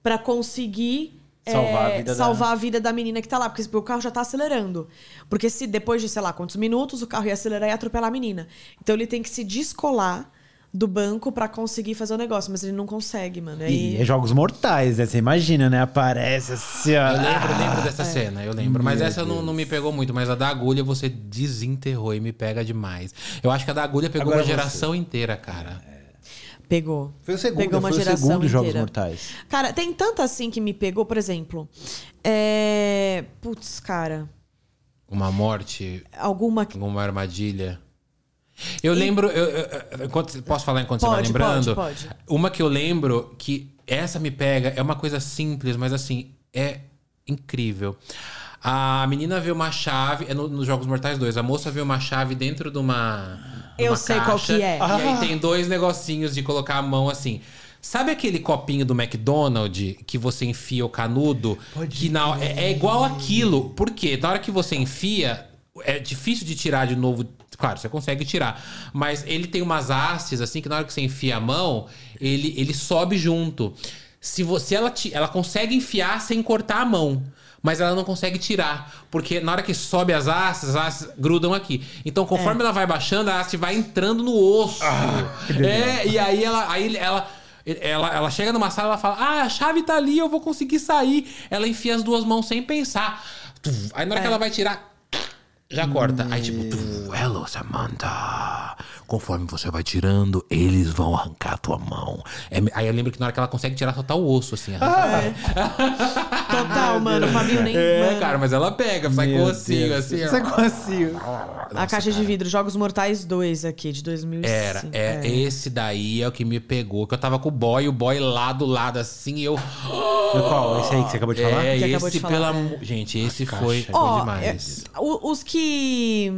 C: pra conseguir
B: Salvar
C: é,
B: a vida da-
C: salvar a vida da menina que tá lá. Porque o carro já tá acelerando. Porque se depois de, sei lá, quantos minutos, o carro ia acelerar e ia atropelar a menina. Então ele tem que se descolar do banco pra conseguir fazer o negócio. Mas ele não consegue, mano.
B: E é jogos mortais, né? Você imagina, né? Aparece assim, ó.
A: Eu lembro, eu lembro
C: É.
A: dessa cena, eu lembro. Mas essa não, não me pegou muito. Mas a da agulha você desenterrou e me pega demais. Eu acho que a da agulha pegou
B: Agora
A: uma
B: você.
A: geração inteira, cara.
C: Pegou.
B: Foi o segundo,
C: Pegou uma
B: foi o
C: geração
B: segundo Jogos
C: inteira.
B: Mortais.
C: Cara, tem tanto assim que me pegou, por exemplo. É... Putz, cara.
A: Uma morte,
C: Alguma.
A: alguma armadilha. Eu lembro. Eu, eu- enquanto- posso falar enquanto você vai
C: Pode,
A: lembrando?
C: pode, pode.
A: Uma que eu lembro que essa me pega, é uma coisa simples, mas assim, é incrível. A menina vê uma chave, é no- nos Jogos Mortais 2, a moça vê uma chave dentro de uma.
C: Eu
A: uma
C: sei qual
A: caixa,
C: que é.
A: E aí tem dois negocinhos de colocar a mão assim. Sabe aquele copinho do McDonald's que você enfia o canudo? que na, é, é igual aquilo. Por quê? Na hora que você enfia, é difícil de tirar de novo. Claro, você consegue tirar. Mas ele tem umas hastes, assim, que na hora que você enfia a mão, ele, ele sobe junto. Se você ela, ela consegue enfiar sem cortar a mão. Mas ela não consegue tirar. Porque na hora que sobe as hastes, as hastes grudam aqui. Então, conforme ela vai baixando, a haste vai entrando no osso. é, e aí ela. Aí ela ela, ela chega numa sala e ela fala: Ah, a chave tá ali, eu vou conseguir sair. Ela enfia as duas mãos sem pensar. Aí na hora que ela vai tirar, já corta. Aí tipo.
D: Hello, Samantha. Conforme você vai tirando, eles vão arrancar a tua mão.
A: É, aí eu lembro que na hora que ela consegue tirar, só tá o osso, assim.
C: Total, mano. O Fabinho nem.
A: É,
C: mano.
A: cara, mas ela pega, sai com
B: Meu
A: o ossinho,
B: Deus.
A: assim. ó.
B: Sai com ossinho.
C: a caixa de vidro, Jogos Mortais 2 aqui, de 2005.
A: Era, é, esse daí é o que me pegou. Que eu tava com o boy, o boy lá do lado, assim, e eu.
B: Qual? Esse aí que você acabou de falar?
A: É,
C: Que
A: esse,
C: de falar,
A: pelo
C: é.
A: amor. Gente, esse
B: caixa.
A: foi, foi
C: Ó,
A: demais.
C: é, o- os que.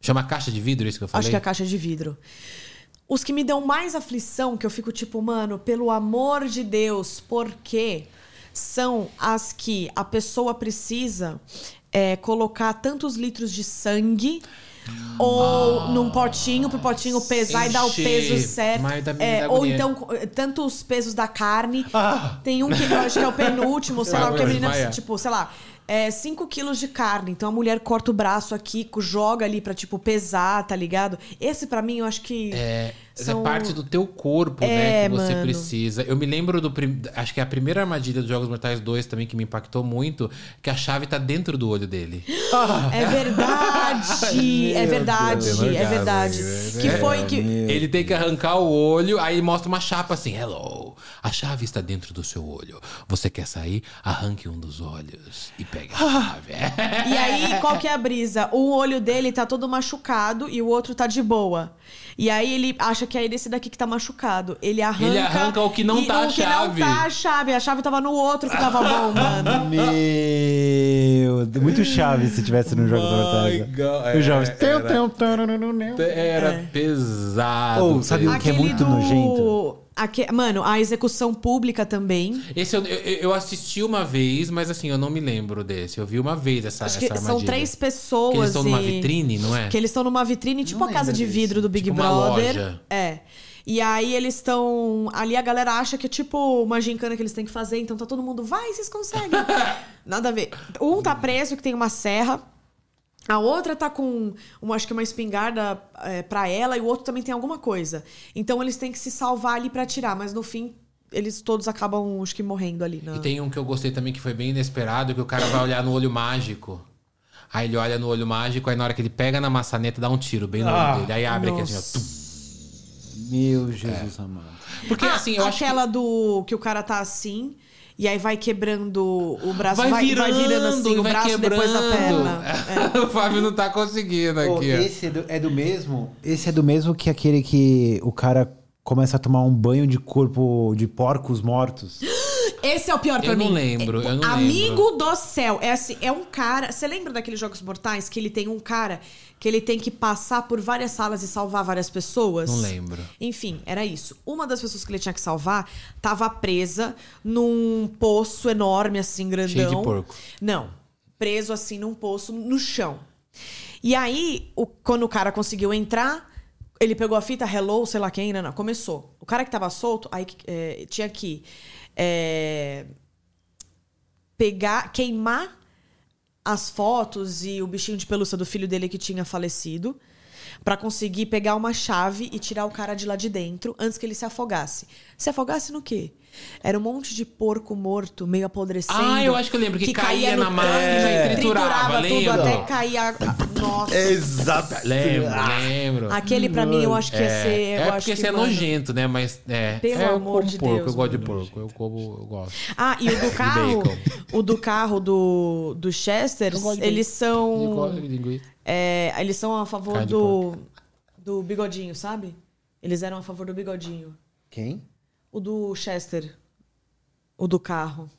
A: Chama caixa de vidro, isso que eu falei?
C: Acho que é a caixa de vidro. Os que me dão mais aflição, que eu fico tipo, mano, pelo amor de Deus, por quê? São as que a pessoa precisa é, colocar tantos litros de sangue. Ou num potinho, pro potinho pesar e dar o peso certo. É, ou então, eh, tantos pesos da carne. Tem um que eu acho que é o penúltimo, sei lá, o que a menina, tipo, sei lá, 5 quilos de carne. Então a mulher corta o braço aqui, joga ali pra, tipo, pesar, tá ligado? Esse pra mim eu acho que.
A: É,
C: são-
A: é parte do teu corpo,
C: É,
A: né, que você
C: mano.
A: precisa. Eu me lembro do. prim- Acho que é a primeira armadilha dos Jogos Mortais 2 também que me impactou muito, que a chave tá dentro do olho dele.
C: É verdade! é verdade,
A: Deus,
C: é verdade. Que foi que.
A: Ele tem que arrancar o olho, aí mostra uma chapa assim: Hello, a chave está dentro do seu olho. Você quer sair? Arranque um dos olhos e pegue a chave.
C: E aí, qual que é a brisa? Um olho dele tá todo machucado e o outro tá de boa. E aí ele acha que é esse daqui que tá machucado. Ele arranca.
A: Ele arranca o que não
C: e
A: tá a
C: o que
A: chave.
C: não tá a chave. A chave tava no outro que tava bom, mano.
B: Meu, muito chave se tivesse no Mortais. né?
A: God,
B: Os jogos.
A: é, era.
B: tarararararau.
A: Era pesado.
B: Ou, sabe um que é
C: Aquele
B: muito
C: do...
B: nojento?
C: Aque- mano, a execução pública também.
A: Esse eu, eu, eu assisti uma vez, mas assim, eu não me lembro desse. Eu vi uma vez essa,
C: Acho
A: essa
C: que
A: armadilha.
C: são três pessoas.
A: Que eles estão numa
C: e-
A: vitrine, não é?
C: Que eles estão numa vitrine, tipo
B: Não
C: a casa de
B: desse.
C: vidro do Big
A: Tipo uma
C: Brother.
A: loja.
C: É. E aí eles estão. Ali a galera acha que é tipo uma gincana que eles têm que fazer, então tá todo mundo, vai, vocês conseguem. Nada a ver. Um tá preso que tem uma serra. A outra tá com, uma, acho que uma espingarda é, pra ela, e o outro também tem alguma coisa. Então eles têm que se salvar ali pra atirar, mas no fim eles todos acabam, acho que, morrendo ali. Na...
A: E tem um que eu gostei também que foi bem inesperado, que o cara vai olhar no olho mágico. Aí ele olha no olho mágico, aí na hora que ele pega na maçaneta, dá um tiro bem no
B: Ah,
A: olho dele. Aí abre aqui assim, ó.
C: nossa.
A: tum.
B: Meu Jesus amado.
A: Porque
C: Ah,
A: assim, eu acho que
C: aquela do que o cara tá assim e aí vai quebrando o braço,
A: vai,
C: vai,
A: virando,
C: vai virando assim o
A: vai
C: braço
A: quebrando.
C: depois a perna. É.
A: o Fábio não tá conseguindo
B: Pô,
A: aqui, ó.
B: esse é do, é do mesmo? Esse é do mesmo que aquele que o cara começa a tomar um banho de corpo de porcos mortos.
C: Esse é o pior pra
A: Eu
C: mim.
A: não lembro, eu não
C: Amigo
A: lembro.
C: do céu, é assim, é um cara, você lembra daqueles jogos mortais que ele tem um cara que ele tem que passar por várias salas e salvar várias pessoas?
A: Não lembro.
C: Enfim, era isso. Uma das pessoas que ele tinha que salvar tava presa num poço enorme, assim, grandão.
A: Cheio de porco.
C: Não. Preso, assim, num poço no chão. E aí, o- quando o cara conseguiu entrar, ele pegou a fita, hello, sei lá quem, não, não, começou. O cara que tava solto, aí é, tinha que é, pegar, queimar as fotos e o bichinho de pelúcia do filho dele que tinha falecido pra conseguir pegar uma chave e tirar o cara de lá de dentro antes que ele se afogasse. Se afogasse no quê? Era um monte de porco morto, meio apodrecendo.
A: Ah, eu acho que eu lembro, que caía na máquina e triturava,
C: tudo
A: lembra?
C: até cair a... Nossa.
B: Exato.
A: Lembro, lembro.
C: Aquele pra mim eu acho que ia ser...
A: É,
C: eu
A: é
C: acho
A: porque
C: que,
A: você é
C: mano-
A: nojento, né? Mas é.
C: Pelo
A: é, eu
C: amor
A: como
C: de
A: porco,
C: Deus,
A: eu gosto de porco. Eu como, eu gosto.
C: Ah, e o do carro, o do carro do, do Chester, eles são... É, eles são a favor do, do bigodinho, sabe? Eles eram a favor do bigodinho.
B: Quem?
C: O do Chester. O do carro.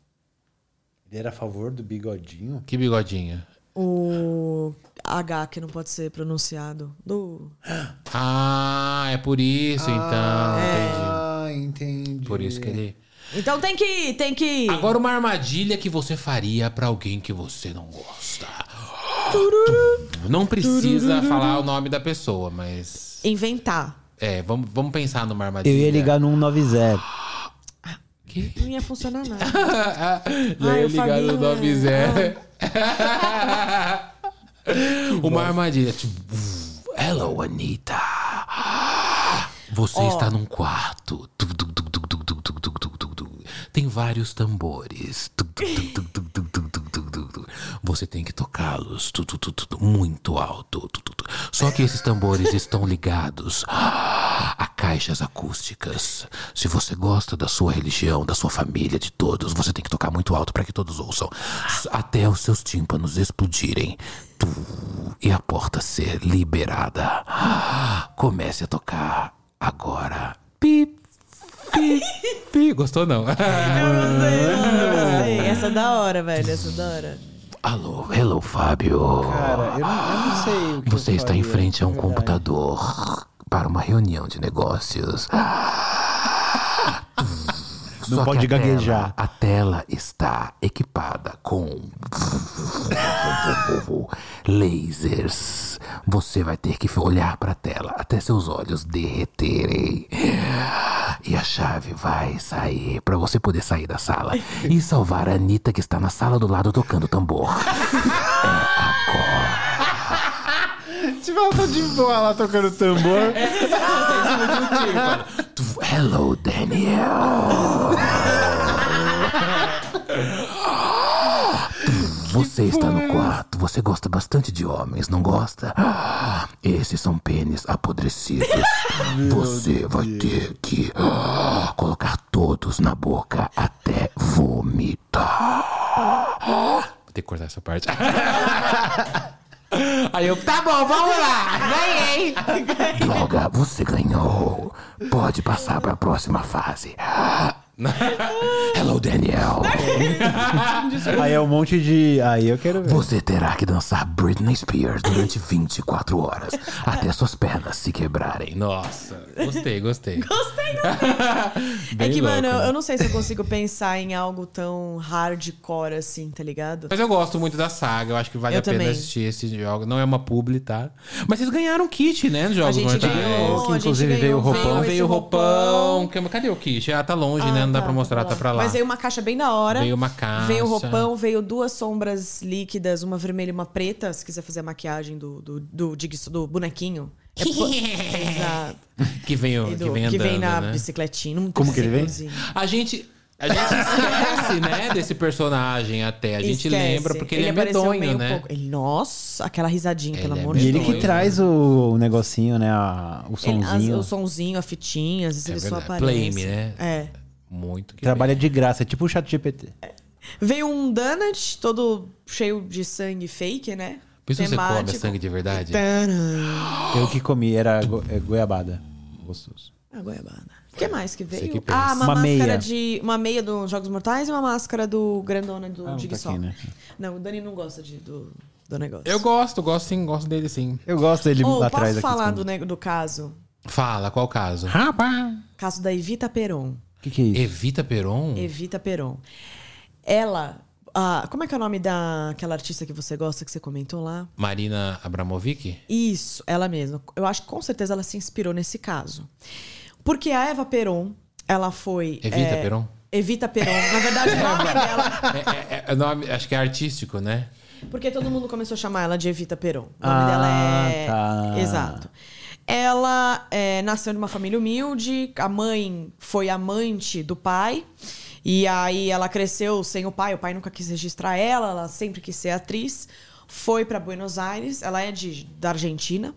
B: Ele era a favor do bigodinho?
A: Que bigodinho.
C: O H, que não pode ser pronunciado. Do.
A: Ah, é por isso então. Entendi.
B: Ah, entendi.
A: Por isso que ele.
C: Então tem que. Tem que.
A: Agora uma armadilha que você faria pra alguém que você não gosta. Não precisa falar o nome da pessoa, mas.
C: Inventar.
A: É, vamos, vamos pensar numa
B: Eu
A: armadilha.
B: ia ligar no 190.
A: Que?
C: Não ia funcionar nada. Ai,
A: ia
C: o
A: ligar no
C: Fabinho,
A: 90. Uma armadilha, tipo. Hello, Anitta. Você
C: Ó.
A: está num quarto. Tu, tu, tu, tu, tu, tu, tu, tu, tu, tu, tu. Tem vários tambores. Tu, tu, tu, tu, tu, tu, tu, tu, tu, tu, tu. Você tem que tocá-los tu, tu, tu, muito alto. Só que esses tambores estão ligados a caixas acústicas. Se você gosta da sua religião, da sua família, de todos, você tem que tocar muito alto para que todos ouçam. Até os seus tímpanos explodirem. E a porta ser liberada. Comece a tocar agora. Pi, pi, pi. Gostou não?
C: Eu gostei, eu gostei. Essa é da hora, velho. Essa é da hora.
A: Alô, hello, Fábio.
B: Cara, eu não, eu não sei o que
A: Você
B: eu
A: está em
B: faria,
A: frente a um
B: verdade.
A: computador para uma reunião de negócios.
B: Não
A: Só
B: pode
A: que a
B: gaguejar.
A: Tela, a tela está equipada com lasers. Você vai ter que olhar para a tela até seus olhos derreterem. E a chave vai sair para você poder sair da sala e salvar a Anitta que está na sala do lado tocando tambor.
B: Tipo, ela tá de boa lá tocando tambor.
A: Hello, Daniel. Você está no quarto. Você gosta bastante de homens, não gosta? Esses são pênis apodrecidos. Você vai ter que colocar todos na boca até vomitar. Vou ter que cortar essa parte. Aí eu, tá bom, vamos lá, ganhei. Droga, você ganhou. Pode passar para a próxima fase.
D: Hello, Daniel.
B: Aí é um monte de. Aí eu quero ver.
D: Você terá que dançar Britney Spears durante 24 horas, até suas pernas se quebrarem.
A: Nossa, gostei, gostei.
C: Gostei, É
A: Bem
C: que,
A: louco,
C: mano, eu-
A: né?
C: eu não sei se eu consigo pensar em algo tão hardcore assim, tá ligado?
A: Mas eu gosto muito da saga, eu acho que vale
C: Eu
A: a pena
C: também.
A: assistir esse jogo. Não é uma publi, tá? Mas vocês ganharam kit, né, nos Jogos
C: gente
A: Mortais?
C: ganhou,
B: que
C: a
B: inclusive
C: gente
B: veio o
C: ganhou,
B: roupão.
C: esse
A: Veio o roupão. Que- Cadê o kit? Ah, tá longe, né? Não dá
C: tá,
A: pra mostrar, tá pra lá.
C: Mas veio uma caixa bem da hora.
A: Veio uma caixa.
C: Veio o roupão, veio duas sombras líquidas, uma vermelha e uma preta, se quiser fazer a maquiagem do, do, do, do bonequinho. É po- Exato.
A: Que vem,
C: E do-
A: que vem andando,
C: que vem na
A: né?
C: bicicletinha. num
B: Como que ele vem?
A: A gente... A gente esquece, né, desse personagem até. A gente
C: Esquece.
A: lembra, porque ele, é
C: apareceu
A: medonho, né?
C: pouco- Ele, nossa, aquela risadinha, pelo
A: Ele é
C: amor
B: E
C: de
B: ele
C: Deus.
B: que traz o, o negocinho, né? a- o
C: Ele- as- o sonzinho, a fitinha, às vezes
A: É
C: ele só
A: verdade.
C: aparece.
A: Flame, né?
C: É.
A: Muito que
B: Trabalha de graça, é tipo o chat GPT.
C: Veio um donut todo cheio de sangue fake, né?
A: Por isso você come sangue de verdade?
C: Tcharam.
B: Eu que comi, era go- é, goiabada. Gostoso.
C: A goiabada. O que mais que veio?
A: que
C: ah, uma,
B: Uma
C: máscara
B: meia.
C: de. Uma meia dos Jogos Mortais e uma máscara do Grandona do
B: Ah, não tá aqui, né?
C: Não, o Dani não gosta de, do, do negócio.
A: Eu gosto, gosto sim, gosto dele sim.
B: Eu gosto dele
C: Oh,
B: lá
C: posso
B: atrás. aqui
C: falar do,
B: escondido.
C: nego- do caso?
A: Fala, qual caso?
B: Rapaz!
C: Caso da Evita Peron.
B: O que, que é isso?
A: Evita Peron?
C: Evita Peron. Ela. ah, como é que é o nome daquela artista que você gosta, que você comentou lá?
A: Marina Abramovic?
C: Isso, ela mesma. Eu acho que com certeza ela se inspirou nesse caso. Porque a Eva Peron, ela foi.
A: Evita
C: é,
A: Peron?
C: Evita Peron. Na verdade, o nome dela.
A: É, é- é nome, acho que é artístico, né?
C: Porque todo mundo começou a chamar ela de Evita Peron. O nome
B: Ah,
C: dela é.
B: tá.
C: Exato. Ela é, nasceu numa família humilde, a mãe foi amante do pai. E aí ela cresceu sem o pai, o pai nunca quis registrar ela, ela sempre quis ser atriz. Foi para Buenos Aires, ela é de, da Argentina.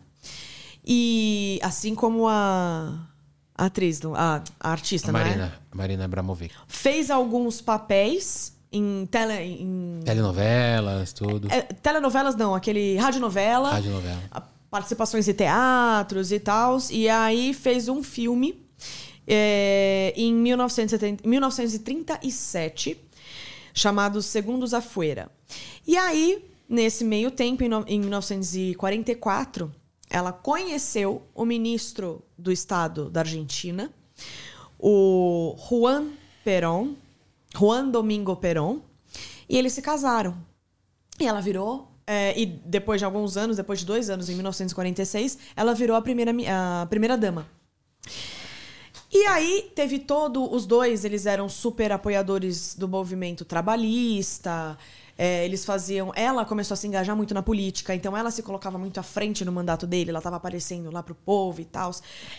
C: E assim como a, a atriz, a, a artista,
A: A
C: é?
A: Marina, Marina Abramovic.
C: Fez alguns papéis em, tele, em
A: Telenovelas, tudo.
C: é, telenovelas não, aquele radionovela.
A: Radionovela.
C: Participações em teatros e tal. E aí fez um filme é, em 1970 1937 chamado Segundos Afuera. E aí, nesse meio tempo, em, em 1944, ela conheceu o ministro do Estado da Argentina, o Juan Perón, Juan Domingo Perón, e eles se casaram. E ela virou. É, e depois de alguns anos, depois de dois anos, em 1946, ela virou a primeira, a primeira dama. E aí teve todo. Os dois, eles eram super apoiadores do movimento trabalhista. É, eles faziam. Ela começou a se engajar muito na política, então ela se colocava muito à frente no mandato dele, ela estava aparecendo lá pro povo e tal.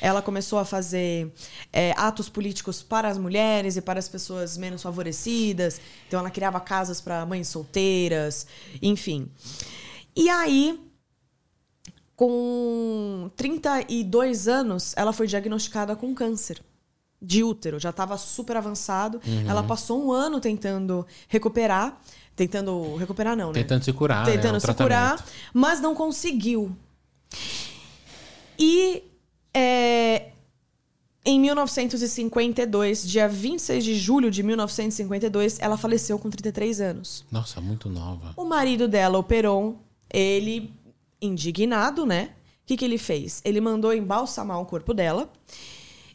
C: Ela começou a fazer é, atos políticos para as mulheres e para as pessoas menos favorecidas. Então ela criava casas para mães solteiras, enfim. E aí, com 32 anos, ela foi diagnosticada com câncer de útero. Já estava super avançado. Ela passou um ano tentando recuperar. Tentando recuperar, não, né?
A: Tentando se curar, né?
C: Tentando
A: O
C: se curar, mas não conseguiu. E é, em 1952, dia 26 de julho de 1952, ela faleceu com 33 anos.
A: Nossa, muito nova.
C: O marido dela, o Peron, ele, indignado, né? O que, que ele fez? Ele mandou embalsamar o corpo dela.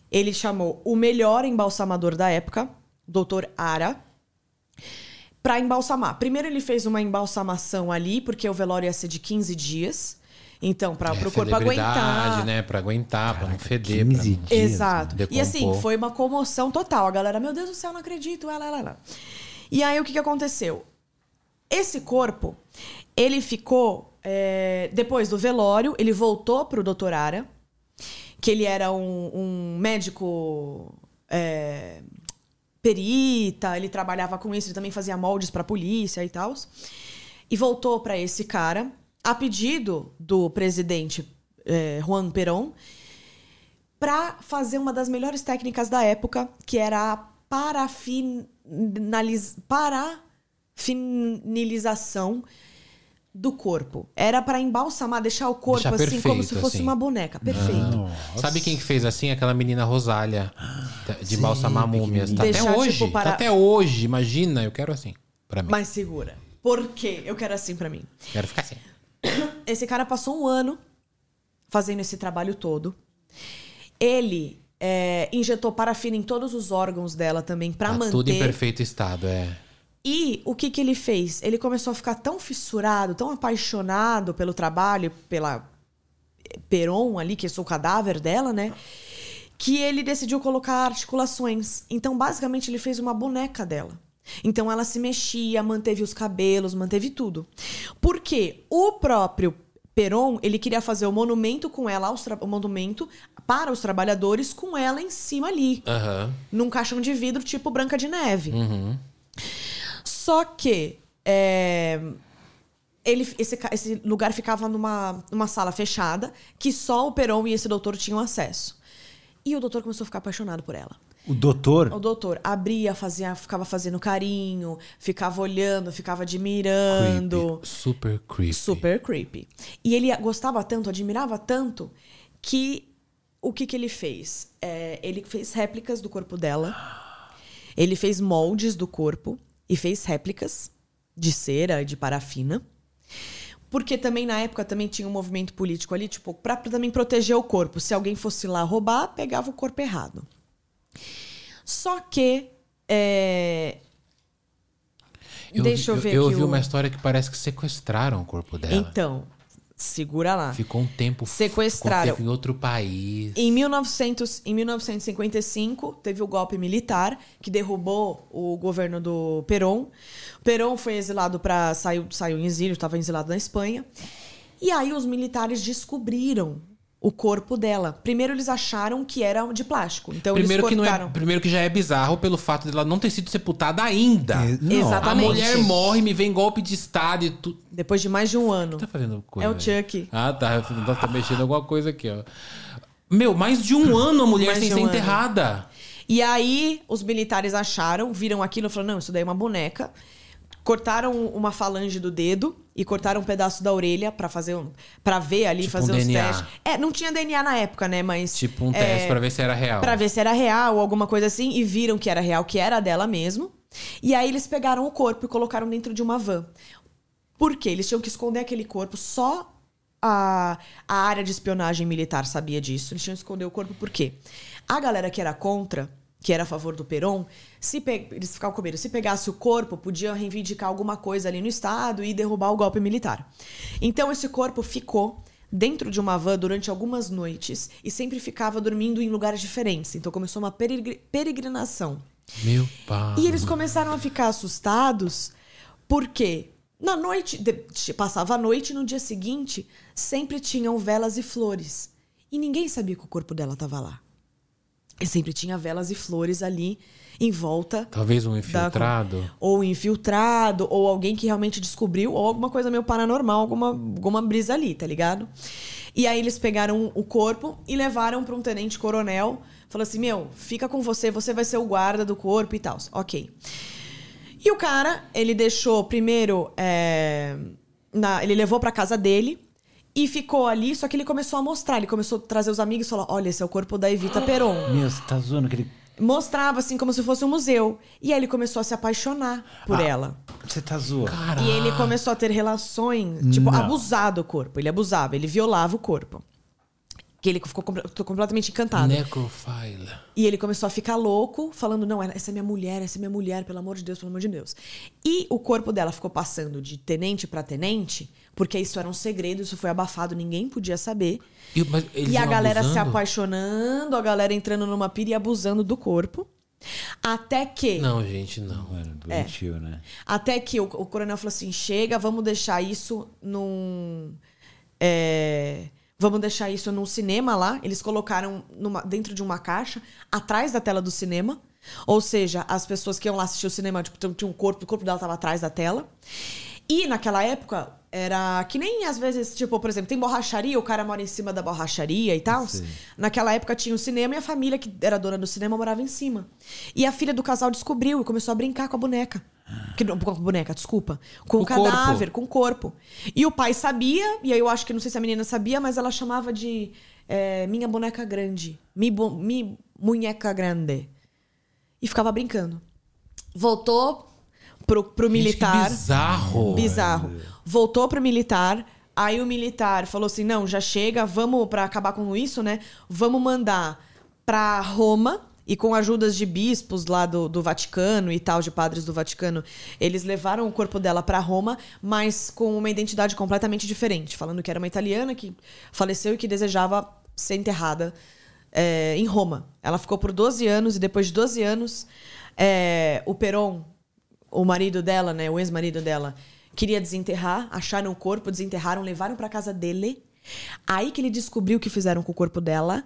C: Ele chamou o melhor embalsamador da época, Dr. Ara, para embalsamar. Primeiro ele fez uma embalsamação ali, porque o velório ia ser de 15 dias. Então, para
A: É,
C: o corpo aguentar.
A: né? Pra aguentar, pra não feder.
B: 15
A: pra...
B: dias.
C: Exato.
A: Decompor.
C: E assim, foi uma comoção total. A galera, meu Deus do céu, não acredito. Ela, ela, ela. E aí, o que, que aconteceu? Esse corpo, ele ficou. é, depois do velório, ele voltou pro doutor Ara, que ele era um, um médico. é, perita, ele trabalhava com isso, ele também fazia moldes pra polícia e tal. E voltou para esse cara, a pedido do presidente é, Juan Perón, para fazer uma das melhores técnicas da época, que era a parafinalis... parafinalização do corpo. Era pra embalsamar, deixar o corpo
A: Deixar
C: assim, como se
A: perfeito,
C: fosse
A: assim.
C: uma boneca. Perfeito.
A: Sabe quem que fez assim? Aquela menina Rosália, de balsamar múmias. Tá até
C: Deixar,
A: hoje.
C: tipo, para-
A: Tá até hoje. Imagina, eu quero assim. Pra mim.
C: Mais segura. Por quê? Eu quero assim pra mim.
A: Quero ficar assim.
C: Esse cara passou um ano fazendo esse trabalho todo. Ele é, injetou parafina em todos os órgãos dela também pra
A: Tá
C: manter.
A: tudo em perfeito estado, é.
C: E o que, que ele fez? Ele começou a ficar tão fissurado, tão apaixonado pelo trabalho, pela Peron ali, que é o cadáver dela, né? Que ele decidiu colocar articulações. Então, basicamente, ele fez uma boneca dela. Então, ela se mexia, manteve os cabelos, manteve tudo. Porque o próprio Peron, ele queria fazer o monumento com ela, o monumento para os trabalhadores com ela em cima ali.
A: Aham.
C: Num caixão de vidro, tipo Branca de Neve.
A: Uhum.
C: Só que é, ele, esse, esse lugar ficava numa, numa sala fechada que só o Peron e esse doutor tinham acesso. E o doutor começou a ficar apaixonado por ela.
B: O doutor.
C: O doutor abria, fazia, ficava fazendo carinho, ficava olhando, ficava admirando.
A: Creepy. Super creepy.
C: Super creepy. E ele gostava tanto, admirava tanto, que o que, que ele fez? É, ele fez réplicas do corpo dela. Ele fez moldes do corpo e fez réplicas de cera, de parafina. Porque também na época também tinha um movimento político ali, tipo, pra também proteger o corpo. Se alguém fosse lá roubar, pegava o corpo errado. Só que. é, Deixa eu ver
A: Eu
C: aqui
A: ouvi
C: o-
A: uma história que parece que sequestraram o corpo dela.
C: Então, segura lá.
A: Ficou um tempo.
C: Sequestraram.
A: Um tempo em outro país.
C: Em, 1900, em 1955, teve o golpe militar que derrubou o governo do Perón. Perón foi exilado para saiu, saiu em exílio, estava exilado na Espanha. E aí os militares descobriram o corpo dela. Primeiro eles acharam que era de plástico. Então
A: Primeiro
C: eles
A: que, não
C: cortaram.
A: é, primeiro que já é bizarro pelo fato dela não ter sido sepultada ainda.
B: É, não.
A: A
C: Exatamente.
A: mulher morre, me vem golpe de estado e tudo.
C: Depois de mais de um ano.
A: Tá fazendo coisa.
C: É o? Chuck.
A: Ah, tá. Falei, Tá mexendo alguma coisa aqui, ó. Meu, mais de um ano a mulher
C: Mais
A: sem ser
C: um ano.
A: enterrada.
C: E aí os militares acharam, viram aquilo e falaram: não, isso daí é uma boneca. Cortaram uma falange do dedo e cortaram um pedaço da orelha pra fazer um, para ver ali,
A: Tipo
C: fazer
A: um
C: os
A: DNA.
C: testes. É, não tinha DNA na época, né? Mas
A: Tipo um
C: é,
A: teste pra ver se era real.
C: Pra ver se era real ou alguma coisa assim e viram que era real, que era dela mesmo. E aí eles pegaram o corpo e colocaram dentro de uma van. Por quê? Eles tinham que esconder aquele corpo só a, a área de espionagem militar sabia disso. Eles tinham que esconder o corpo por quê? A galera que era contra, que era a favor do Peron, se pe- eles ficavam com medo. Se pegasse o corpo, podia reivindicar alguma coisa ali no Estado e derrubar o golpe militar. Então esse corpo ficou dentro de uma van durante algumas noites e sempre ficava dormindo em lugares diferentes. Então começou uma peregri- peregrinação.
A: Meu pai.
C: E eles começaram a ficar assustados porque na noite, de- passava a noite e no dia seguinte sempre tinham velas e flores. E ninguém sabia que o corpo dela estava lá. E sempre tinha velas e flores ali em volta.
A: Talvez um
C: da-
A: infiltrado.
C: ou infiltrado, ou alguém que realmente descobriu, ou alguma coisa meio paranormal, alguma, alguma brisa ali, tá ligado? E aí eles pegaram o corpo e levaram para um tenente coronel. Falou assim: Meu, fica com você, você vai ser o guarda do corpo e tal. Ok. E o cara, ele deixou primeiro. é, na- ele levou pra casa dele e ficou ali, só que ele começou a mostrar. Ele começou a trazer os amigos e falou: Olha, esse é o corpo da Evita Peron
B: Meu, você tá zoando aquele.
C: mostrava assim como se fosse um museu. E aí ele começou a se apaixonar por
B: Ah.
C: ela.
B: Você tá zoando.
C: E ele começou a ter relações, tipo,
B: Não.
C: abusar do corpo. Ele abusava, ele violava o corpo. Que ele ficou comple- ficou completamente encantado.
A: Necrophile.
C: E ele começou a ficar louco, falando: não, essa é minha mulher, essa é minha mulher, pelo amor de Deus, pelo amor de Deus. E o corpo dela ficou passando de tenente pra tenente, porque isso era um segredo, isso foi abafado, ninguém podia saber.
A: E, mas eles
C: e a galera se
A: abusando?
C: apaixonando, a galera entrando numa pira e abusando do corpo. Até que.
A: Não, gente, não.
B: Mano, doentio, né?
C: Até que o, o coronel falou assim: chega, vamos deixar isso num. é, vamos deixar isso num cinema lá. Eles colocaram numa- dentro de uma caixa, atrás da tela do cinema. Ou seja, as pessoas que iam lá assistir o cinema, tipo, tinha um corpo, o corpo dela estava atrás da tela. E naquela época, Era que nem às vezes, tipo, por exemplo, tem borracharia, o cara mora em cima da borracharia e tal. Naquela época tinha o cinema e a família que era dona do cinema morava em cima. E a filha do casal descobriu e começou a brincar com a boneca. Que, com a boneca, desculpa. Com o
A: O corpo.
C: cadáver, com o corpo. E o pai sabia, e aí eu acho que não sei se a menina sabia, mas ela chamava de é, minha boneca grande. Mi, bo, mi munheca grande. E ficava brincando. Voltou pro, pro
A: Gente, que
C: militar.
A: bizarro.
C: Bizarro. Voltou pro militar. Aí o militar falou assim: não, já chega, vamos pra acabar com isso, né? Vamos mandar pra Roma. E com ajudas de bispos lá do, do Vaticano e tal, de padres do Vaticano, eles levaram o corpo dela pra Roma, mas com uma identidade completamente diferente. Falando que era uma italiana que faleceu e que desejava ser enterrada é, em Roma. Ela ficou por 12 anos e depois de 12 anos, é, o Peron, o marido dela, né, o ex-marido dela, queria desenterrar, acharam o corpo, desenterraram, levaram pra casa dele. Aí que ele descobriu o que fizeram com o corpo dela,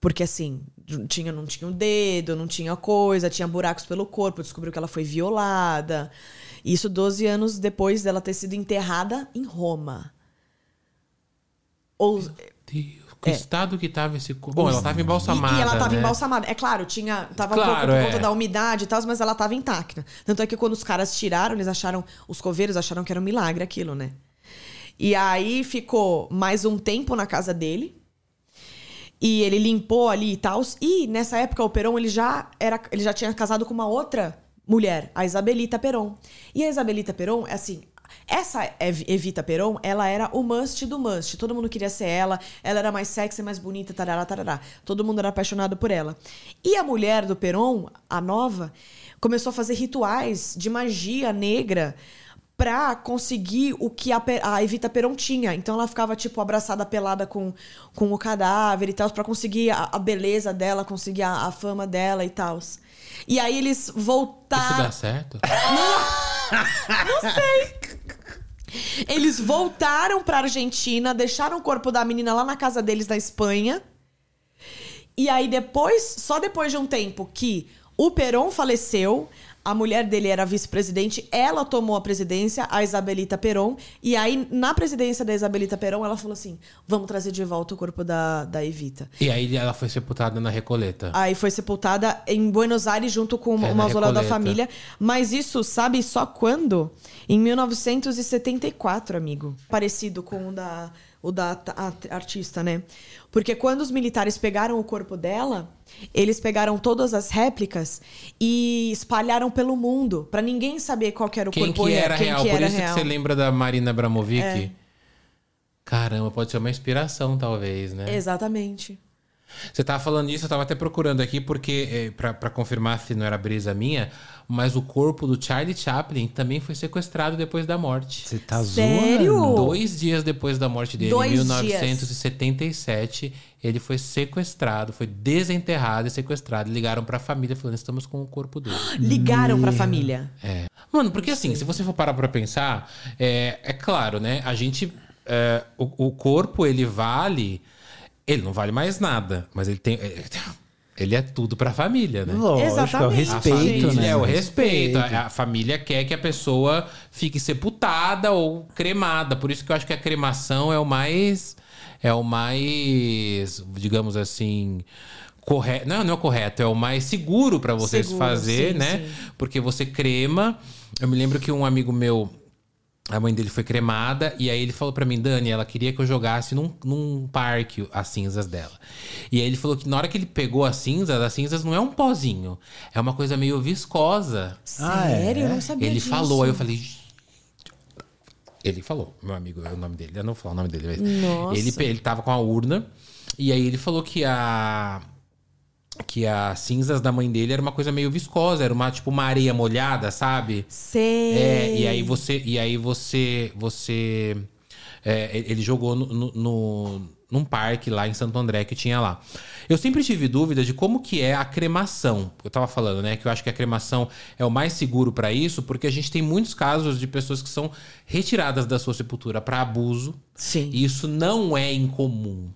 C: porque assim, tinha, não tinha o dedo, não tinha coisa, tinha buracos pelo corpo, descobriu que ela foi violada. Isso 12 anos depois dela ter sido enterrada em Roma. Ou,
A: Que estado que tava esse corpo. Bom, ela tava embalsamada.
C: É. e, e ela tava
A: né?
C: embalsamada. É claro, tinha, tava um
A: Claro,
C: pouco por
A: é.
C: conta da umidade e tal, mas ela tava intacta. Tanto é que quando os caras tiraram, eles acharam, os coveiros acharam que era um milagre aquilo, né? E aí ficou mais um tempo na casa dele. E ele limpou ali e tal. E nessa época o Peron ele já era, ele já tinha casado com uma outra mulher, a Isabelita Peron. E a Isabelita Peron, assim, essa Ev- Evita Peron, ela era o must do must. Todo mundo queria ser ela. Ela era mais sexy, mais bonita, tarará, tarará. Todo mundo era apaixonado por ela. E a mulher do Peron, a nova, começou a fazer rituais de magia negra pra conseguir o que a, a Evita Peron tinha. Então ela ficava, tipo, abraçada pelada com, com o cadáver e tal, pra conseguir a, a beleza dela, conseguir a, a fama dela e tal. E aí eles
A: Isso
C: voltaram.
A: dá certo?
C: Eles voltaram pra Argentina, deixaram o corpo da menina lá na casa deles na Espanha. E aí depois, só depois de um tempo que o Peron faleceu, a mulher dele era vice-presidente, ela tomou a presidência, a Isabelita Peron. E aí, na presidência da Isabelita Peron, ela falou assim: vamos trazer de volta o corpo da, da Evita.
A: E aí ela foi sepultada na Recoleta.
C: Aí foi sepultada em Buenos Aires junto com
A: É,
C: o mausoléu da família. Mas isso, sabe só quando? Em 1974, amigo. Parecido com o da, o da artista, né? Porque quando os militares pegaram o corpo dela, eles pegaram todas as réplicas e espalharam pelo mundo, pra ninguém saber qual era o
A: Quem
C: corpo
A: que
C: real.
A: era
C: quem
A: real?
C: que
A: Por
C: era
A: isso
C: real. É.
A: que você lembra da Marina Abramovic? Caramba, pode ser uma inspiração, talvez, né?
C: Exatamente.
A: Você tava falando isso, eu tava até procurando aqui, porque, é, pra, pra confirmar se não era brisa minha, mas o corpo do Charlie Chaplin também foi sequestrado depois da morte.
B: Você tá
C: Sério?
B: zoando?
A: Dois dias depois da morte dele,
C: Dois
A: em 1977, ele foi sequestrado, foi desenterrado e sequestrado. Ligaram pra família falando: estamos com o corpo dele.
C: Ligaram pra família.
A: É. Mano, porque assim, se você for parar pra pensar, é, é claro, né? A gente. é, o, o corpo, ele vale. Ele não vale mais nada, mas ele tem. é, Ele é tudo pra família, né?
B: Lógico, é o
C: Exatamente.
A: A
B: respeito,
A: família
B: né?
A: é o respeito. A, a família quer que a pessoa fique sepultada ou cremada. Por isso que eu acho que a cremação é o mais. É o mais. Digamos assim. Correto. Não, não é o correto, é o mais seguro pra vocês
C: Seguro,
A: fazer,
C: sim,
A: né?
C: sim.
A: Porque você crema. Eu me lembro que um amigo meu. A mãe dele foi cremada e aí ele falou pra mim, Dani, ela queria que eu jogasse num, num parque as cinzas dela. E aí ele falou que na hora que ele pegou as cinzas, as cinzas não é um pozinho, é uma coisa meio viscosa.
B: Ah, é?
C: Sério? Eu não sabia
A: Ele
C: disso.
A: falou, aí eu falei. Ele falou, meu amigo, é o nome dele. Eu não vou falar o nome dele, mas.
C: Nossa.
A: Ele, ele tava com a urna e aí ele falou que a. Que as cinzas da mãe dele era uma coisa meio viscosa, era uma tipo uma areia molhada, sabe?
C: Sei.
A: É, e aí você. E aí você. Você. é, ele jogou no, no- no- num parque lá em Santo André que tinha lá. Eu sempre tive dúvida de como que é a cremação. Eu tava falando, né? Que eu acho que a cremação é o mais seguro pra isso, porque a gente tem muitos casos de pessoas que são retiradas da sua sepultura pra abuso.
C: Sim.
A: E isso não é incomum.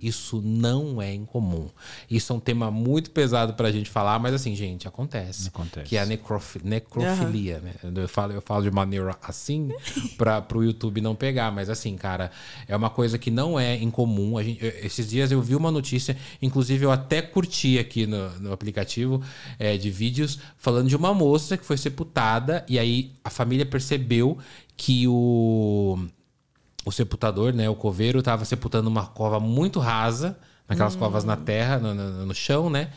A: Isso não é incomum. Isso é um tema muito pesado pra gente falar, mas assim, gente, acontece.
B: Acontece.
A: Que é a necrofi- necrofilia, né? Eu falo, eu falo de maneira assim para pro YouTube não pegar, mas assim, cara, é uma coisa que não é incomum. A gente, eu- esses dias eu vi uma notícia, inclusive eu até curti aqui no, no aplicativo é, de vídeos, falando de uma moça que foi sepultada e aí a família percebeu que o o sepultador, né, o coveiro, estava sepultando uma cova muito rasa, naquelas covas na terra, no, no- no chão, né?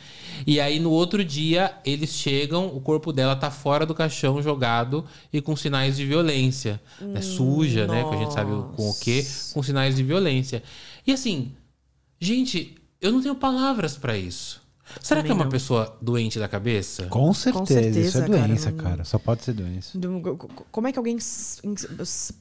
A: E aí no outro dia eles chegam, o corpo dela tá fora do caixão, jogado e com sinais de violência, né? Suja, né? Que a gente sabe com o quê, com sinais de violência. E assim, gente, eu não tenho palavras pra isso. Será que é
C: Também
A: uma
C: não.
A: pessoa doente da cabeça?
B: Com certeza, isso
C: certeza,
B: é
C: cara,
B: doença, cara. Só pode ser doença.
C: Do- Como é que alguém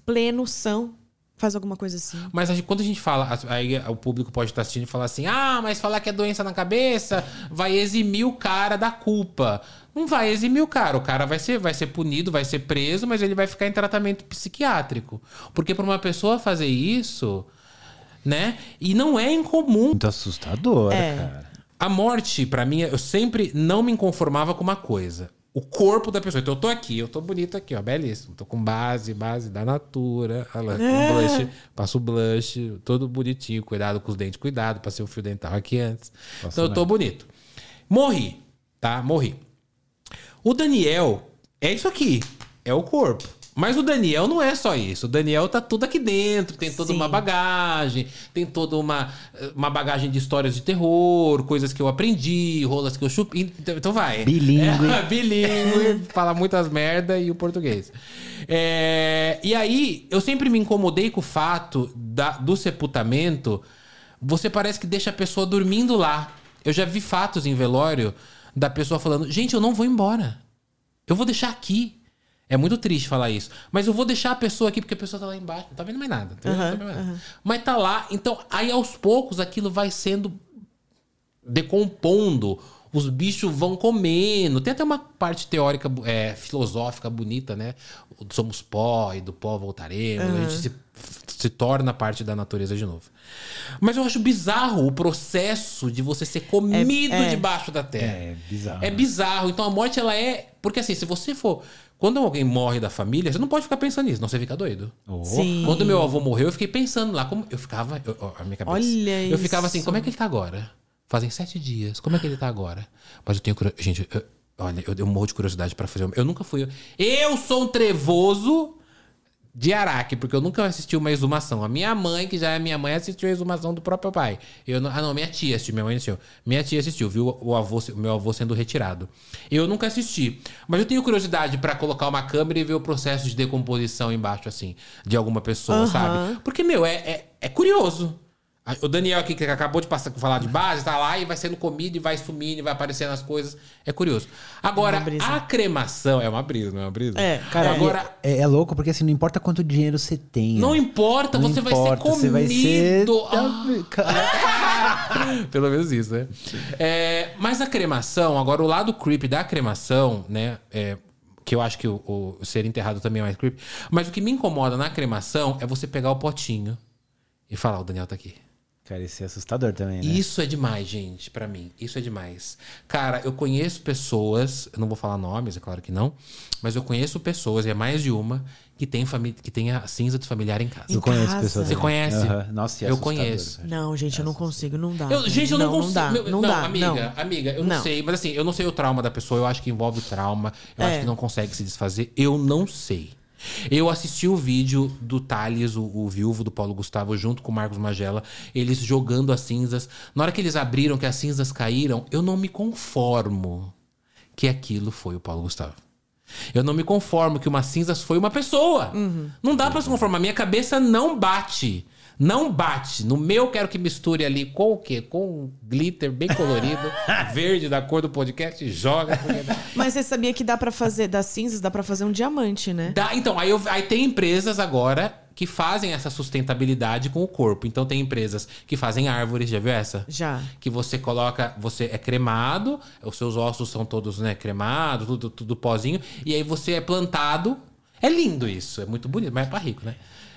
C: pleno são faz alguma coisa assim?
A: Mas a gente- quando a gente fala, aí o público pode estar assistindo e falar assim: ah, mas falar que é doença na cabeça vai eximir o cara da culpa. Não vai eximir o cara. O cara vai ser, vai ser punido, vai ser preso, mas ele vai ficar em tratamento psiquiátrico. Porque para uma pessoa fazer isso, né? E não é incomum.
B: Muito assustador,
C: É.
B: cara.
A: A morte, pra mim, eu sempre não me conformava com uma coisa. O corpo da pessoa. Então eu tô aqui, eu tô bonito aqui, ó, belíssimo. Tô com base, base da Natura. Olha lá, com blush, passo blush, todo bonitinho, cuidado com os dentes, cuidado, passei o fio dental aqui antes. então eu tô bonito. Morri, tá? Morri. O Daniel é isso aqui, é o corpo. Mas o Daniel não é só isso. O Daniel tá tudo aqui dentro, tem toda
C: Sim.
A: uma bagagem, tem toda uma, uma bagagem de histórias de terror, coisas que eu aprendi, rolas que eu chupei. Então então vai.
B: Bilíngue.
A: É, bilíngue, fala muitas merda e o português. É, e aí, eu sempre me incomodei com o fato da- do sepultamento. Você parece que deixa a pessoa dormindo lá. Eu já vi fatos em velório da pessoa falando: gente, eu não vou embora. Eu vou deixar aqui. É muito triste falar isso. Mas eu vou deixar a pessoa aqui porque a pessoa tá lá embaixo. Não tá vendo mais nada. tá vendo? Não tá vendo mais nada. Mas tá lá. Então, aí aos poucos aquilo vai sendo decompondo. Os bichos vão comendo. Tem até uma parte teórica, é, filosófica bonita, né? Somos pó e do pó voltaremos. A gente se, se torna parte da natureza de novo. Mas eu acho bizarro o processo de você ser comido
C: é.
A: debaixo da terra.
B: É bizarro.
A: É bizarro. Então a morte, ela é. Porque assim, se você for. Quando alguém morre da família, você não pode ficar pensando nisso, não você fica doido.
B: Oh.
C: Sim.
A: Quando meu avô morreu, eu fiquei pensando lá como. Eu ficava. eu- a minha cabeça.
C: Olha
A: Eu ficava assim,
C: isso.
A: como é que ele tá agora? Fazem sete dias. Como é que ele tá agora? Mas eu tenho curiosidade. Gente, eu- olha, eu, eu morro de curiosidade pra fazer. Eu nunca fui. Eu sou um trevoso de Araque, porque eu nunca assisti uma exumação. A minha mãe, que já é minha mãe, assistiu a exumação do próprio pai. Eu não, ah, não, minha tia assistiu, minha mãe assistiu. Minha tia assistiu, viu o, avô, o meu avô sendo retirado. Eu nunca assisti. Mas eu tenho curiosidade pra colocar uma câmera e ver o processo de decomposição embaixo, assim, de alguma pessoa,
C: Aham.
A: sabe? Porque, meu, é, é, é curioso. O Daniel aqui, que acabou de passar, falar de base, tá lá e vai sendo comido e vai sumindo e vai aparecendo as coisas. É curioso. Agora,
C: brisa.
A: a cremação. É uma brisa, não é uma brisa?
C: É.
B: Cara,
A: agora.
B: é, é louco porque assim, não importa quanto dinheiro você tenha.
A: Não importa,
B: Não
A: você vai ser
B: importa,
A: comido.
B: você vai ser-
A: Ah. Pelo menos isso, né? É, mas a cremação, agora o lado creepy da cremação, né? é, que eu acho que o, o ser enterrado também é mais creepy. Mas o que me incomoda na cremação é você pegar o potinho e falar: o Daniel tá aqui.
B: Cara, isso é assustador também, né?
A: Isso é demais, gente, pra mim. Isso é demais. Cara, eu conheço pessoas, eu não vou falar nomes, é claro que não, mas eu conheço pessoas, e é mais de uma, que tem, que tem a cinza de familiar em casa.
B: Eu conheço
C: casa.
B: pessoas.
A: Você
B: assim.
A: conhece?
B: Aham. Nossa, e é
A: Eu
B: assustador,
A: conheço.
B: cara.
C: Não, gente, eu não consigo, não dá.
A: Eu- gente, eu não, consigo.
C: Não dá,
A: meu-
C: não, dá.
A: amiga,
C: não.
A: amiga, eu não,
C: Não.
A: sei. Mas assim, eu não sei o trauma da pessoa, eu acho que envolve trauma. Eu
C: É.
A: acho que não consegue se desfazer. Eu não sei. Eu assisti o vídeo do Thales, o, o viúvo do Paulo Gustavo, junto com o Marcos Magela, eles jogando as cinzas. Na hora que eles abriram, que as cinzas caíram, eu não me conformo que aquilo foi o Paulo Gustavo. Eu não me conformo que uma cinzas foi uma pessoa. Não dá pra se conformar. Minha cabeça não bate. Não bate. No meu, quero que misture ali com o quê? Com um glitter bem colorido, verde da cor do podcast, e joga.
C: Mas você sabia que dá pra fazer, das cinzas, dá pra fazer um diamante, né?
A: Dá, então, aí, eu- aí tem empresas agora que fazem essa sustentabilidade com o corpo. Então tem empresas que fazem árvores, já viu essa?
C: Já.
A: Que você coloca, você é cremado, os seus ossos são todos, né, cremados, tudo, tudo pozinho, e aí você é plantado. É lindo isso, é muito bonito, mas é pra rico, né?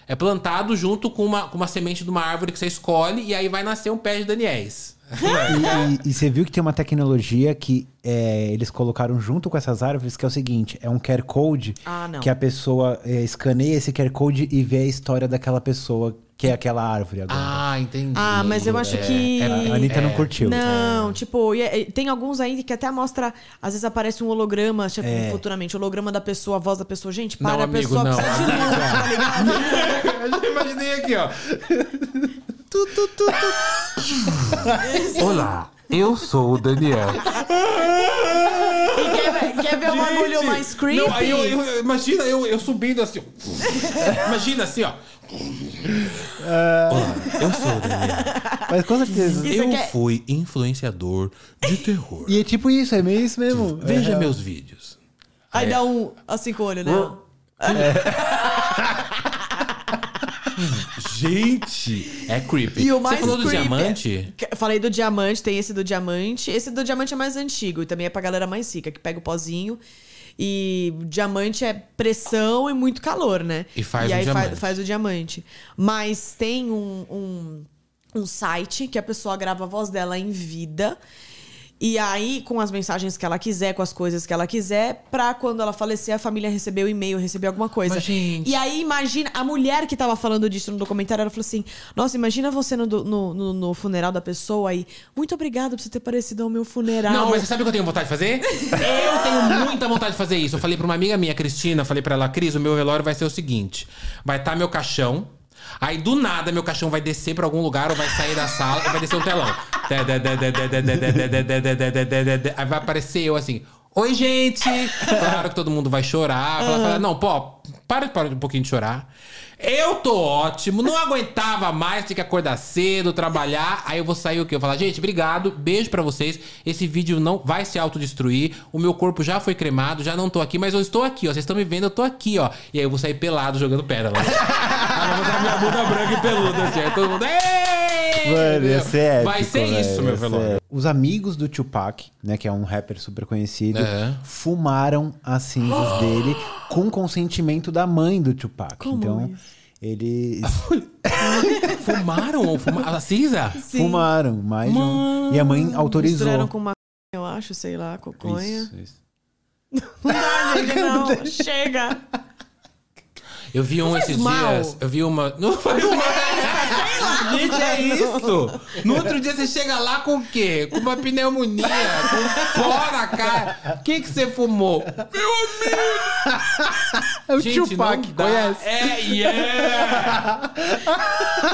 A: É plantado junto com uma, com uma semente de uma árvore que você escolhe e aí vai nascer um pé de Daniels.
B: E, e- e você viu que tem uma tecnologia que é, eles colocaram junto com essas árvores, que é o seguinte: é um QR Code
C: Ah,
B: que a pessoa é, escaneia esse QR Code e vê a história daquela pessoa que é aquela árvore agora.
A: Ah, entendi.
C: Ah, mas eu acho
A: É,
C: que.
B: a Anitta não curtiu.
C: Não, tipo, e- e tem alguns aí que até mostra. Às vezes aparece um holograma, tipo,
B: É.
C: futuramente, holograma da pessoa, a voz da pessoa. Gente,
A: Não,
C: para,
A: amigo,
C: a pessoa
A: não.
C: precisa de luz, tá ligado?
A: Eu já imaginei aqui, ó.
D: Olá, eu sou o Daniel.
C: Quer, ver- um bagulho
A: Gente,
C: mais creepy?
A: Não, aí eu, eu- imagina eu, eu subindo assim. ó. Imagina assim, ó.
D: Eu sou o Daniel.
B: Mas com certeza.
C: Isso
A: eu
C: aqui é-
A: fui influenciador de terror.
B: E é tipo isso, é meio isso mesmo.
A: Veja
B: É.
A: meus vídeos.
C: Aí dá um assim com o olho, né?
A: Gente, é creepy.
C: E o mais
A: Você falou do
C: creepy-
A: diamante?
C: Falei do diamante, tem esse do diamante. Esse do diamante é mais antigo e também é pra galera mais rica, que pega o pozinho. E diamante é pressão e muito calor, né?
A: E faz o
C: aí
A: diamante.
C: Faz, faz o diamante. Mas tem um, um, um site que a pessoa grava a voz dela em vida. E aí, com as mensagens que ela quiser, com as coisas que ela quiser, pra quando ela falecer, a família receber o e-mail, receber alguma coisa.
A: Mas, gente-
C: E aí, imagina, a mulher que tava falando disso no documentário, ela falou assim: Nossa, imagina você no, no, no- no funeral da pessoa aí. Muito obrigada por você ter parecido ao meu funeral.
A: Não, mas você sabe o que eu tenho vontade de fazer? eu tenho muita vontade de fazer isso. Eu falei pra uma amiga minha, Cristina, falei pra ela, Cris, o meu velório vai ser o seguinte: vai estar meu caixão. Aí do nada meu caixão vai descer pra algum lugar ou vai sair da sala e vai descer um telão. Aí vai aparecer eu assim. Oi, gente! Claro que todo mundo vai chorar. Vai falar, não, pô, para, para um pouquinho de chorar. Eu tô ótimo, não aguentava mais ter que acordar cedo, trabalhar. Aí eu vou sair o quê? Eu vou falar, gente, obrigado, beijo pra vocês. Esse vídeo não vai se autodestruir. O meu corpo já foi cremado, já não tô aqui, mas eu estou aqui, ó. Vocês estão me vendo, eu tô aqui, ó. E aí eu vou sair pelado jogando pedra botar minha bunda branca e peluda, assim. Aí todo mundo. "Ei!"
B: Mano, ia ser épico,
A: Vai ser
B: velho,
A: isso, meu velório.
B: Os amigos do Tupac, né, que é um rapper super conhecido,
A: É.
B: fumaram as cinzas dele com consentimento da mãe do Tupac.
C: Como
B: então,
C: isso?
B: eles
A: Fumaram? Fumaram a cinza?
C: Sim.
B: fumaram mais de um... E a mãe autorizou.
C: Misturaram com uma eu acho, sei lá, coconha.
B: Isso, isso.
C: Não dá, gente, não. Chega.
A: Eu vi um esses
C: mal.
A: dias. Eu vi uma. Não faz mal. Gente, é isso. No outro dia você chega lá com o quê? Com uma pneumonia, com pó na cara. O que, que você fumou? Meu amigo!
B: É o
A: Gente,
B: Tupac,
A: não dá.
B: conhece?
A: É, yeah!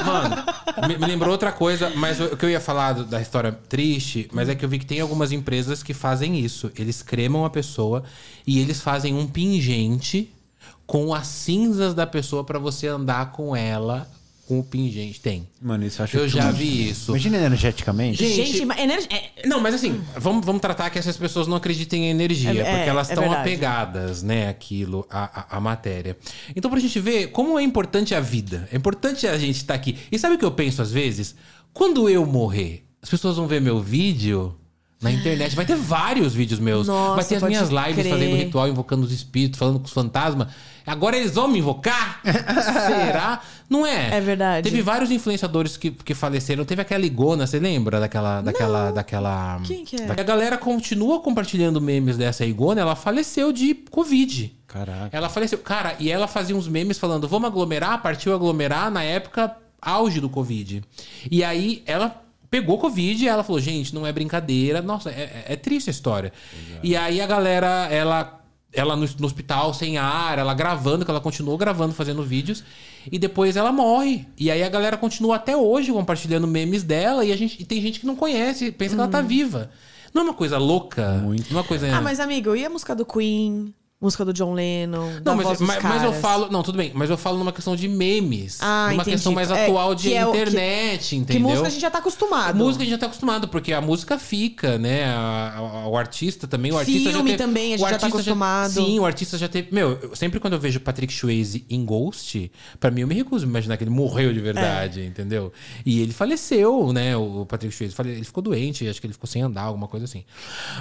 A: Mano, me, me lembrou outra coisa, mas o que eu ia falar do- da história triste, mas é que eu vi que tem algumas empresas que fazem isso. Eles cremam a pessoa e eles fazem um pingente com as cinzas da pessoa pra você andar com ela com o pingente. Tem.
B: Mano, isso eu acho
A: Eu já
B: tudo.
A: vi isso.
B: Imagina energeticamente.
A: Gente,
C: Gente, mas é-
A: Não, mas assim, vamos, vamos tratar que essas pessoas não acreditem em energia,
C: É- é,
A: porque elas
C: é
A: estão
C: verdade.
A: apegadas, né, àquilo, à, à, à matéria. Então, pra gente ver como é importante a vida, é importante a gente estar aqui. E sabe o que eu penso às vezes? Quando eu morrer, as pessoas vão ver meu vídeo na internet. Vai ter vários vídeos meus.
C: Nossa,
A: vai ter as minhas lives
C: crer.
A: fazendo ritual, invocando os espíritos, falando com os fantasmas. Agora eles vão me invocar? Será? Não é?
C: É verdade.
A: Teve vários influenciadores que, que faleceram. Teve aquela Igona, você lembra daquela. daquela, daquela
C: Quem que é?
A: A galera continua compartilhando memes dessa Igona. Ela faleceu de Covid.
B: Caraca.
A: Ela faleceu. Cara, e ela fazia uns memes falando: vamos aglomerar, partiu aglomerar na época auge do Covid. E aí ela pegou Covid e ela falou: gente, não é brincadeira. Nossa, é, é- é triste a história. E aí a galera, ela. Ela no, no hospital sem ar, ela gravando, que ela continuou gravando, fazendo vídeos, e depois ela morre. E aí a galera continua até hoje compartilhando memes dela, e a gente e tem gente que não conhece, pensa que ela tá viva. Não é uma coisa louca? Muito. Não é uma coisa.
C: Ah, mas amigo, e a música do Queen? Música do John Lennon?
A: Não, mas, mas, mas eu falo. Não, tudo bem. Mas eu falo numa questão de memes.
C: Ah,
A: numa
C: entendi.
A: questão mais
C: É,
A: atual de
C: que é que-
A: internet,
C: Que
A: entendeu?
C: música a gente já tá acostumado.
A: Música a gente já tá acostumado, porque a música fica, né? A- a- o artista também, o artista já
C: Filme
A: teve,
C: também, a gente já tá acostumado.
A: sim, o artista já teve. Meu, eu- sempre quando eu vejo Patrick Swayze em Ghost, pra mim eu me recuso a imaginar que ele morreu de verdade,
C: É.
A: entendeu? E ele faleceu, né? O Patrick Swayze. Ele ficou doente, acho que ele ficou sem andar, alguma coisa assim.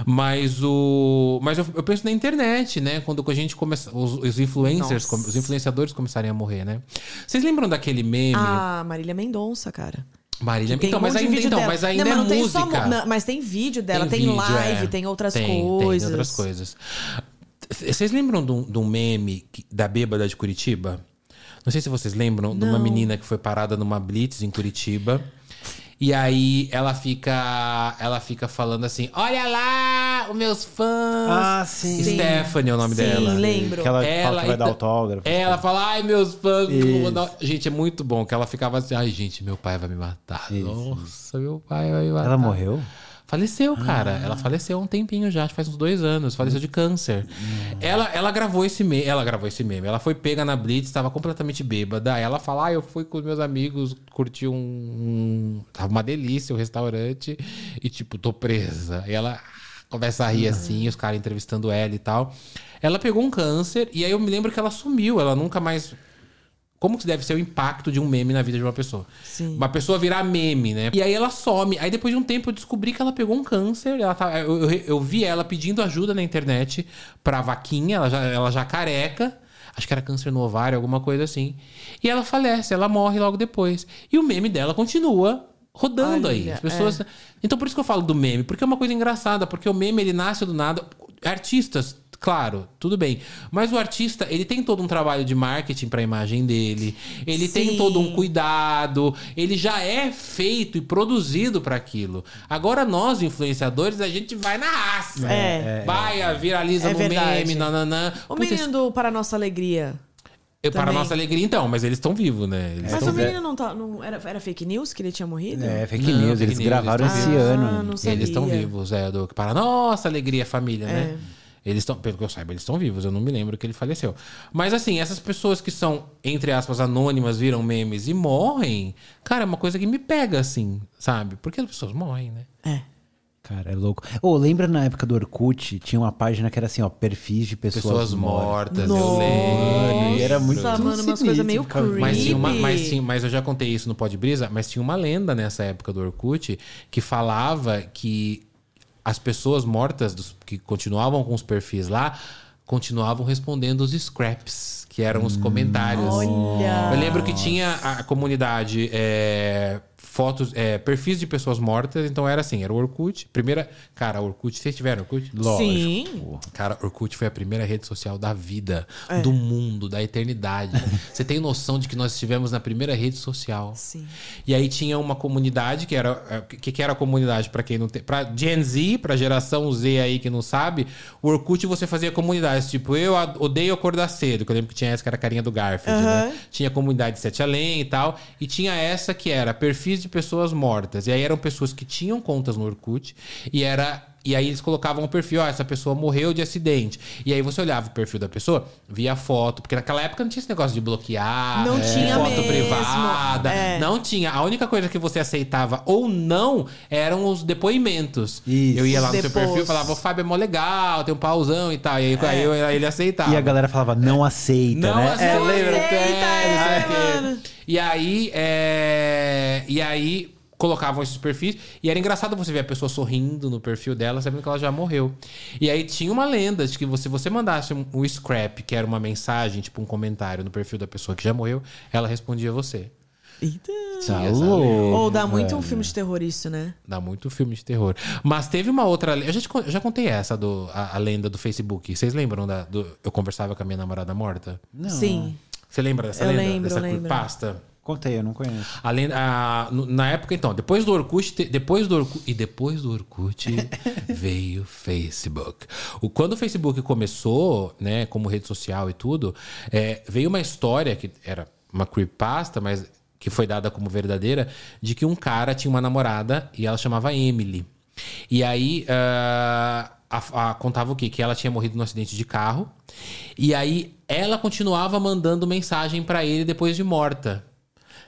A: Mas o. Mas eu, eu penso na internet, né? Quando a gente começa. Os, os influencers,
C: Nossa.
A: os influenciadores começarem a morrer, né? Vocês lembram daquele meme?
C: Ah, Marília Mendonça, cara.
A: Marília.
C: Tem
A: Então,
C: um
A: mas ainda, então,
C: dela.
A: mas ainda
C: não, mas
A: é
C: não tem só
A: música.
C: mu- não, mas tem vídeo dela, tem,
A: vídeo,
C: live,
A: é.
C: tem outras
A: Tem,
C: coisas.
A: Tem outras coisas. Vocês lembram de um, de um meme da bêbada de Curitiba? Não sei se vocês lembram de uma
C: Não.
A: menina que foi parada numa blitz em Curitiba. E aí ela fica, ela fica falando assim: "Olha lá, os meus fãs".
B: Ah, sim.
A: Stephanie é o nome
C: Sim,
A: dela.
C: lembro.
B: Que ela, fala que vai dar autógrafo.
A: Ela fala, ai, meus fãs.
B: Isso.
A: vou dar-" Gente, é muito bom que ela ficava assim, ai, gente, meu pai vai me matar. Nossa, meu pai vai me matar.
B: Ela morreu?
A: Faleceu, cara. Ela faleceu há um tempinho já, faz uns dois anos. Faleceu de câncer. Ela, ela gravou esse meme. Ela gravou esse meme. Ela foi pega na Blitz, estava completamente bêbada. Ela fala: Ah, eu fui com os meus amigos, curti um. um- Tava uma delícia o restaurante. E, tipo, tô presa. E ela começa a rir assim, os caras entrevistando ela e tal. Ela pegou um câncer, e aí eu me lembro que ela sumiu. Ela nunca mais. Como que deve ser o impacto de um meme na vida de uma pessoa?
C: Sim.
A: Uma pessoa virar meme, né? E aí ela some. Aí depois de um tempo eu descobri que ela pegou um câncer. Ela tá, eu, eu, eu vi ela pedindo ajuda na internet pra vaquinha, ela já, ela já careca. Acho que era câncer no ovário, alguma coisa assim. E ela falece, ela morre logo depois. E o meme dela continua rodando aí.
C: Olha,
A: As pessoas. Então por isso que eu falo do meme, porque é uma coisa engraçada, porque o meme ele nasce do nada. Artistas, claro, tudo bem. Mas o artista, ele tem todo um trabalho de marketing pra imagem dele. Ele tem
C: Sim.
A: todo um cuidado, ele já é feito e produzido pra aquilo. Agora nós influenciadores, a gente vai na raça.
C: É.
A: Vai, viraliza
C: É
A: no
C: verdade.
A: meme, nananã.
C: O
A: Putz,
C: menino do Para Nossa Alegria.
A: eu- para nossa alegria então, mas eles estão vivos, né? Eles
C: Mas o menino não tá. Não, era, era fake news que ele tinha morrido?
B: É, fake
A: Não,
B: news.
A: fake
B: Eles
A: news,
B: gravaram
A: eles
B: esse
C: Ah,
B: ano.
C: não sabia.
A: Eles estão vivos, é, do para nossa alegria família, né? Eles estão, pelo que eu saiba, eles estão vivos. Eu não me lembro que ele faleceu. Mas assim, essas pessoas que são entre aspas anônimas, viram memes e morrem, cara, é uma coisa que me pega assim, sabe? Porque as pessoas morrem, né?
C: É.
B: Cara, é louco. Ô, lembra na época do Orkut, tinha uma página que era assim, ó, perfis de pessoas,
A: Pessoas
B: mortas.
A: mortas, eu lembro.
B: e era muito
C: mano, umas coisas meio creepy.
A: Mas, tinha uma, mas, tinha, mas eu já contei isso no Pod Brisa, mas tinha uma lenda nessa época do Orkut que falava que as pessoas mortas dos- que continuavam com os perfis lá continuavam respondendo os scraps, que eram os comentários.
C: Olha.
A: Eu lembro que tinha a comunidade é, fotos, é, perfis de pessoas mortas, então era assim, era o Orkut. Primeira, cara, Orkut, vocês tiveram Orkut?
B: Lógico.
C: Sim.
A: Cara, Orkut foi a primeira rede social da vida,
C: É.
A: do mundo, da eternidade. Você tem noção de que nós estivemos na primeira rede social?
C: Sim.
A: E aí tinha uma comunidade que era é, o que, que era a comunidade para quem não tem, para Gen Z, para geração Z aí que não sabe, o Orkut você fazia comunidades, tipo, eu a- odeio acordar cedo, que eu lembro que tinha essa que era a carinha do Garfield, né? Tinha a comunidade Sete Além e tal, e tinha essa que era perfis de pessoas mortas. E aí eram pessoas que tinham contas no Orkut e era e aí eles colocavam o perfil, ó, essa pessoa morreu de acidente. E aí você olhava o perfil da pessoa, via a foto, porque naquela época não tinha esse negócio de bloquear,
C: Não
A: de
C: tinha
A: foto
C: mesmo.
A: privada,
C: É.
A: não tinha. A única coisa que você aceitava ou não eram os depoimentos.
B: Isso.
A: Eu ia lá no seu
C: Depois.
A: perfil e falava, o Fábio é mó legal, tem um pauzão e tal. E aí, aí, eu- aí ele aceitava.
B: E a galera falava, não aceita,
A: Não
B: né?
A: aceita,
B: É, lembra?
A: que é,
C: é.
A: E aí, é... e aí colocavam esses perfis e era engraçado você ver a pessoa sorrindo no perfil dela, sabendo que ela já morreu. E aí tinha uma lenda de que se você mandasse um, um scrap, que era uma mensagem, tipo um comentário no perfil da pessoa que já morreu, ela respondia você.
C: Eita.
B: Tá louco,
C: Ou dá muito um
B: velho.
C: filme de terror isso, né?
A: Dá muito filme de terror. Mas teve uma outra. Eu já, te eu já contei essa, do, a, a lenda do Facebook. Vocês lembram da. Do, eu conversava com a minha namorada morta?
B: Não.
C: Sim.
A: Você lembra dessa
C: Eu
A: lenda?
C: lembro,
A: dessa
C: eu lembro.
A: pasta?
B: Contei, eu não conheço.
A: Além, a, no- na época, então, depois do Orkut, depois do Orkut, e depois do Orkut veio o Facebook. O, quando o Facebook começou, né, como rede social e tudo, é, veio uma história que era uma creepypasta, mas que foi dada como verdadeira, de que um cara tinha uma namorada e ela chamava Emily. E aí ah, a- a- contava o quê? Que ela tinha morrido num acidente de carro. E aí ela continuava mandando mensagem pra ele depois de morta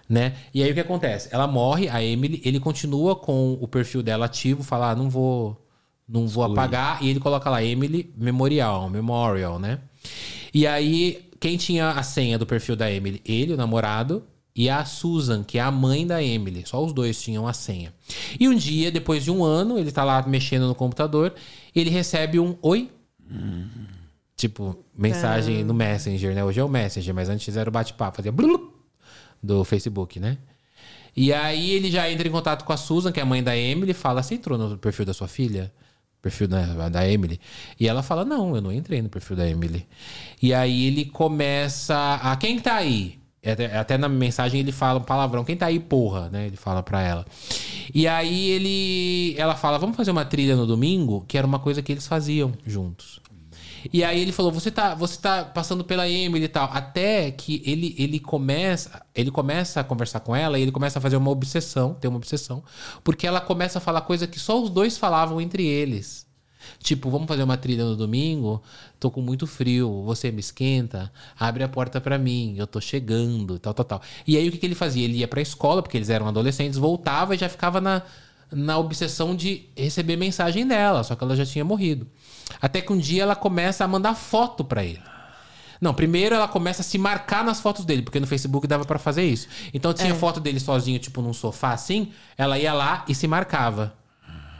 A: né? E aí o que acontece? Ela morre, a Emily, ele continua com o perfil dela ativo, fala, ah, não vou, não vou apagar, e ele coloca lá Emily Memorial, Memorial, né? E aí quem tinha a senha do perfil da Emily? Ele, o namorado, e a Susan, que é a mãe da Emily. Só os dois tinham a senha. E um dia, depois de um ano, ele tá lá mexendo no computador, ele recebe um oi Tipo, mensagem no Messenger, né? Hoje é o Messenger, mas antes era o bate-papo, fazia blu do Facebook, né? E aí ele já entra em contato com a Susan, que é a mãe da Emily, fala: Você entrou no perfil da sua filha? Perfil da, da Emily. E ela fala: Não, eu não entrei no perfil da Emily. E aí ele começa a. Quem tá aí? Até, até na mensagem ele fala um palavrão. Quem tá aí, porra, né? Ele fala pra ela. E aí ele. Ela fala: Vamos fazer uma trilha no domingo, que era uma coisa que eles faziam juntos. E aí ele falou: "Você tá, você tá passando pela Emily e tal". Até que ele, ele começa, ele começa a conversar com ela e ele começa a fazer uma obsessão, tem uma obsessão, porque ela começa a falar coisa que só os dois falavam entre eles. Tipo, vamos fazer uma trilha no domingo? Tô com muito frio, você me esquenta? Abre a porta pra mim, eu tô chegando, tal, tal, tal. E aí o que, que ele fazia? Ele ia pra escola, porque eles eram adolescentes, voltava e já ficava na, na obsessão de receber mensagem dela, só que ela já tinha morrido. Até que um dia ela começa a mandar foto pra ele. Não, primeiro ela começa a se marcar nas fotos dele, porque no Facebook dava pra fazer isso. Então tinha foto dele sozinho, tipo num sofá assim, ela ia lá e se marcava.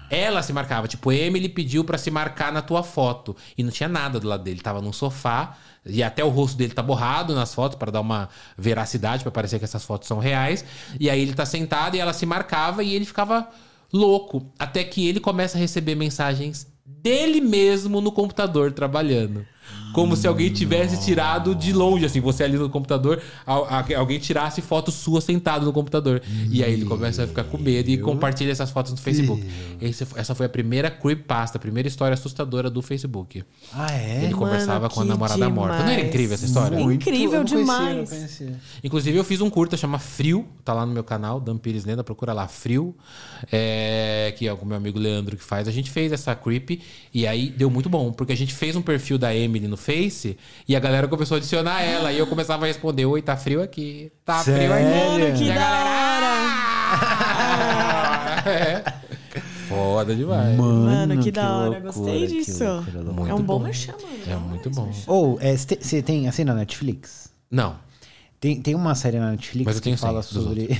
A: Ela se marcava, tipo, Emily pediu pra se marcar na tua foto. E não tinha nada do lado dele, tava num sofá, e até o rosto dele tá borrado nas fotos pra dar uma veracidade, pra parecer que essas fotos são reais. E aí ele tá sentado e ela se marcava e ele ficava louco. Até que ele começa a receber mensagens dele mesmo no computador trabalhando. Como se alguém tivesse tirado de longe, assim, você ali no computador, alguém tirasse foto sua sentado no computador. E aí ele começa a ficar com medo e compartilha essas fotos no Facebook. Esse- essa foi a primeira creepypasta, a primeira história assustadora do Facebook.
B: Ah, é?
A: Ele conversava com a namorada morta. Não era
C: demais.
A: incrível essa história?
C: Muito. Incrível
B: eu conhecia,
C: demais.
B: não conhecia.
A: Inclusive, eu fiz um curta, chama Frio, tá lá no meu canal, Dan Pires Lenda, procura lá, Frio, é, que é o meu amigo Leandro que faz. A gente fez essa creep e aí deu muito bom, porque a gente fez um perfil da Emily no Face e a galera começou a adicionar ela e eu começava a responder: Oi, tá frio aqui, tá frio aqui.
B: Sério?
C: Mano, que
A: E a
C: da
A: galera, É. Foda demais.
C: Mano, que
B: que
C: da hora.
B: loucura,
C: Gostei disso.
B: loucura,
C: é um bom
A: bom.
C: merchan, mano.
A: É muito bom.
B: Ou, é, você tem assim na Netflix?
A: Não,
B: Tem, tem uma série na Netflix que fala sobre.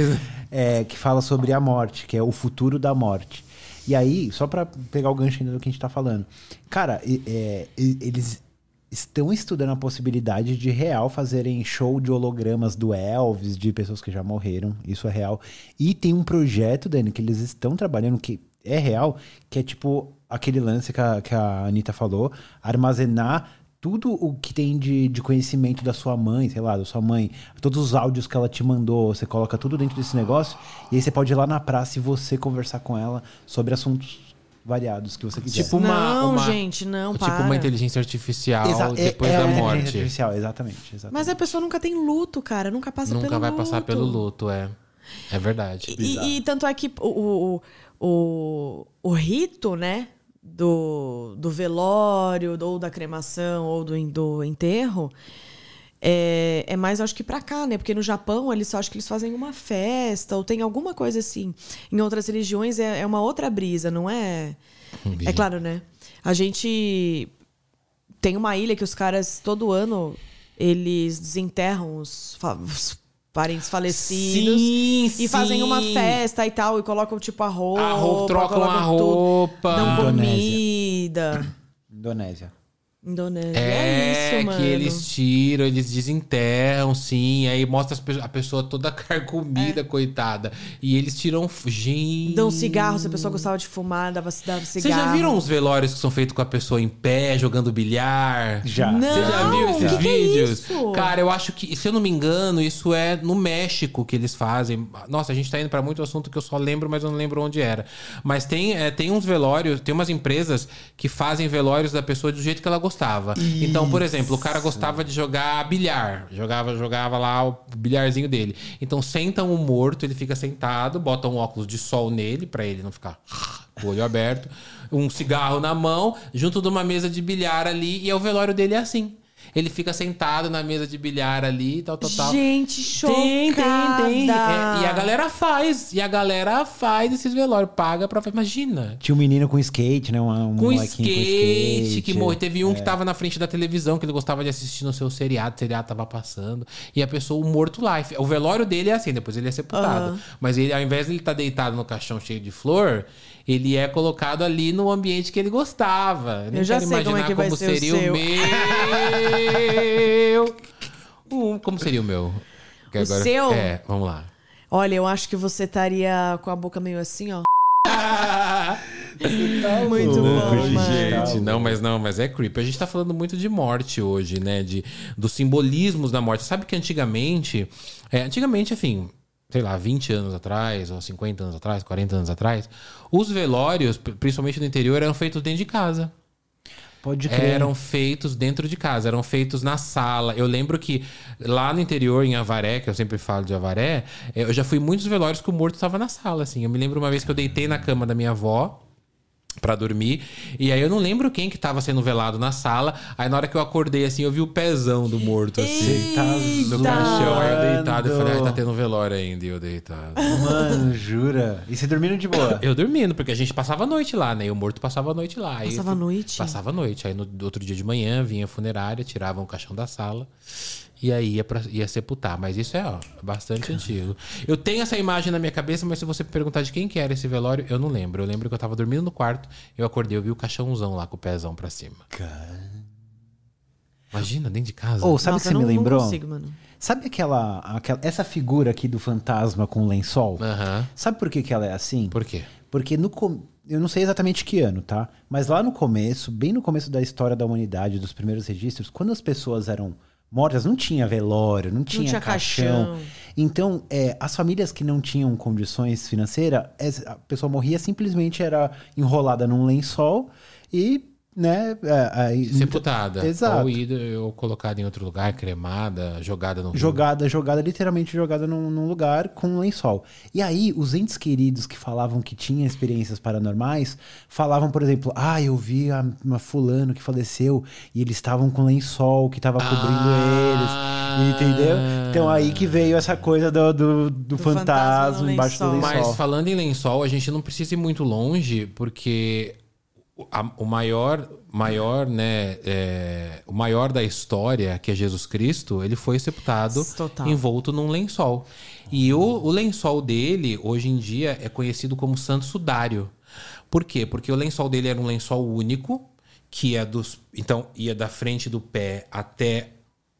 B: é, que fala sobre a morte, que é o futuro da morte. E aí, só pra pegar o gancho ainda do que a gente tá falando. Cara, é, eles estão estudando a possibilidade de real fazerem show de hologramas do Elvis, de pessoas que já morreram. Isso é real. E tem um projeto, Dani, que eles estão trabalhando, que é real, que é tipo aquele lance que a, que a Anitta falou, armazenar tudo o que tem de, de conhecimento da sua mãe, sei lá, da sua mãe, todos os áudios que ela te mandou, você coloca tudo dentro desse negócio, e aí você pode ir lá na praça e você conversar com ela sobre assuntos variados que você quiser.
A: Tipo uma,
C: Não,
A: uma-
C: gente, não,
A: Tipo
C: para.
A: uma inteligência artificial
B: Exa- é-
A: depois
B: é
A: da
B: inteligência
A: morte.
B: Artificial, exatamente, exatamente.
C: Mas a pessoa nunca tem luto, cara. Nunca passa
A: Nunca
C: pelo
A: vai
C: luto.
A: passar pelo luto, é. É verdade.
C: E, e tanto é que o, o, o, o rito, né? Do, do velório, ou da cremação, ou do, do enterro, é, é mais, acho que pra cá, né? Porque no Japão, eles acho que eles fazem uma festa, ou tem alguma coisa assim. Em outras religiões é, é uma outra brisa, não é? É claro, né? A gente tem uma ilha que os caras, todo ano, eles desenterram os, fa- os parentes falecidos
A: Sim,
C: e fazem uma festa e tal, e colocam tipo a roupa,
A: A roupa, trocam a
C: tudo.
A: roupa.
C: Dão
B: Indonésia.
C: comida.
B: Indonésia.
C: Indonésia.
A: É,
C: É, isso, mano.
A: que eles tiram, eles desenterram, sim. Aí mostra as pe- a pessoa toda carcomida, coitada. E eles tiram. Gente.
C: Dão cigarro, se a pessoa gostava de fumar, dava, dava cigarro.
A: Vocês já viram os velórios que são feitos com a pessoa em pé, jogando bilhar?
B: Já.
C: Não.
A: Você já viu esses
C: que que é
A: vídeos?
C: isso?
A: Cara, eu acho que, se eu não me engano, isso é no México que eles fazem. Nossa, a gente tá indo pra muito assunto que eu só lembro, mas eu não lembro onde era. Mas tem, é, tem uns velórios, tem umas empresas que fazem velórios da pessoa do jeito que ela gostava. Então, por exemplo, o cara gostava de jogar bilhar. Jogava, jogava lá o bilharzinho dele. Então, sentam o morto, ele fica sentado, botam um óculos de sol nele, pra ele não ficar com o olho aberto, um cigarro na mão, junto de uma mesa de bilhar ali, e é o velório dele é assim. Ele fica sentado na mesa de bilhar ali, tal, tal, tal.
C: Gente, chocada.
A: Tem, tem, tem. É, e a galera faz. E a galera faz esses velórios. Paga pra. Imagina.
B: Tinha um menino com skate, né? Um, um
A: Com
B: molequinho
A: skate, que morreu. Teve um
B: É.
A: que tava na frente da televisão, que ele gostava de assistir no seu seriado, o seriado tava passando. E a pessoa, o morto lá. O velório dele é assim, depois ele é sepultado. Mas ele, ao invés de ele estar deitado no caixão cheio de flor, ele é colocado ali no ambiente que ele gostava. Nem
C: Eu já sei como é que vai ser o
A: seria
C: seu.
A: meu. Um, como seria o meu? Que
C: O seu?
A: É, vamos lá.
C: Olha, eu acho que você estaria com a boca meio assim, ó. Muito bom,
B: louco,
C: mano.
A: Gente, não, mas não, mas é creepy. A gente tá falando muito de morte hoje, né? De, dos simbolismos da morte. Sabe que antigamente, é, antigamente, enfim, sei lá, 20 anos atrás, ou 50 anos atrás, 40 anos atrás, os velórios, pri- principalmente no interior, eram feitos dentro de casa.
B: Pode crer.
A: Eram feitos dentro de casa, eram feitos na sala. Eu lembro que lá no interior, em Avaré, que eu sempre falo de Avaré, eh, eu já fui muitos velórios que o morto estava na sala, assim. Eu me lembro uma vez que eu deitei na cama da minha avó pra dormir, e aí eu não lembro quem que tava sendo velado na sala. Aí na hora que eu acordei, assim, eu vi o pezão do morto, assim.
B: Tá
A: No
C: Eita!
A: caixão, aí eu deitado, eu falei, ai, tá
B: zoando.
A: tendo velório ainda, e eu deitado.
B: Mano, jura? E você dormindo de boa?
A: Eu dormindo, porque a gente passava a noite lá, né? E o morto passava a noite lá.
C: Passava a noite?
A: Passava a noite. Aí no outro dia de manhã vinha a funerária, tiravam o caixão da sala e aí ia, pra, ia sepultar. Mas isso é ó, bastante antigo. Eu tenho essa imagem na minha cabeça, mas se você me perguntar de quem que era esse velório, eu não lembro. Eu lembro que eu tava dormindo no quarto, eu acordei, eu vi o caixãozão lá com o pezão pra cima. Imagina, dentro de casa.
B: Ou sabe o que você me
C: não- não
B: lembrou?
C: consigo, mano.
B: Sabe aquela, aquela. Essa figura aqui do fantasma com lençol? Sabe por que, que ela é assim?
A: Por quê?
B: Porque no. com- Eu não sei exatamente que ano, tá? Mas lá no começo, bem no começo da história da humanidade, dos primeiros registros, quando as pessoas eram mortas, não tinha velório, não tinha,
C: tinha
B: caixão.
C: caixão.
B: Então, é, as famílias que não tinham condições financeiras, a pessoa morria simplesmente era enrolada num lençol e, né? é, aí-
A: Sepultada.
B: Exato.
A: Ou, ida, ou colocada em outro lugar, cremada, jogada no rio.
B: Jogada, jogada, literalmente jogada num, num lugar com um lençol. E aí, os entes queridos que falavam que tinham experiências paranormais, falavam, por exemplo, ah, eu vi a, uma fulano que faleceu e eles estavam com lençol que estava cobrindo
A: Ah.
B: eles. Entendeu? Então aí que veio essa coisa do, do, do
C: fantasma
B: fantasma
C: no
B: embaixo do
C: lençol.
B: lençol.
A: Mas falando em lençol, a gente não precisa ir muito longe, porque o- maior, maior, né, é, o maior da história, que é Jesus Cristo, ele foi sepultado
C: Total.
A: envolto num lençol. E o, o lençol dele, hoje em dia, é conhecido como Santo Sudário. Por quê? Porque o lençol dele era um lençol único, que ia dos, então ia da frente do pé até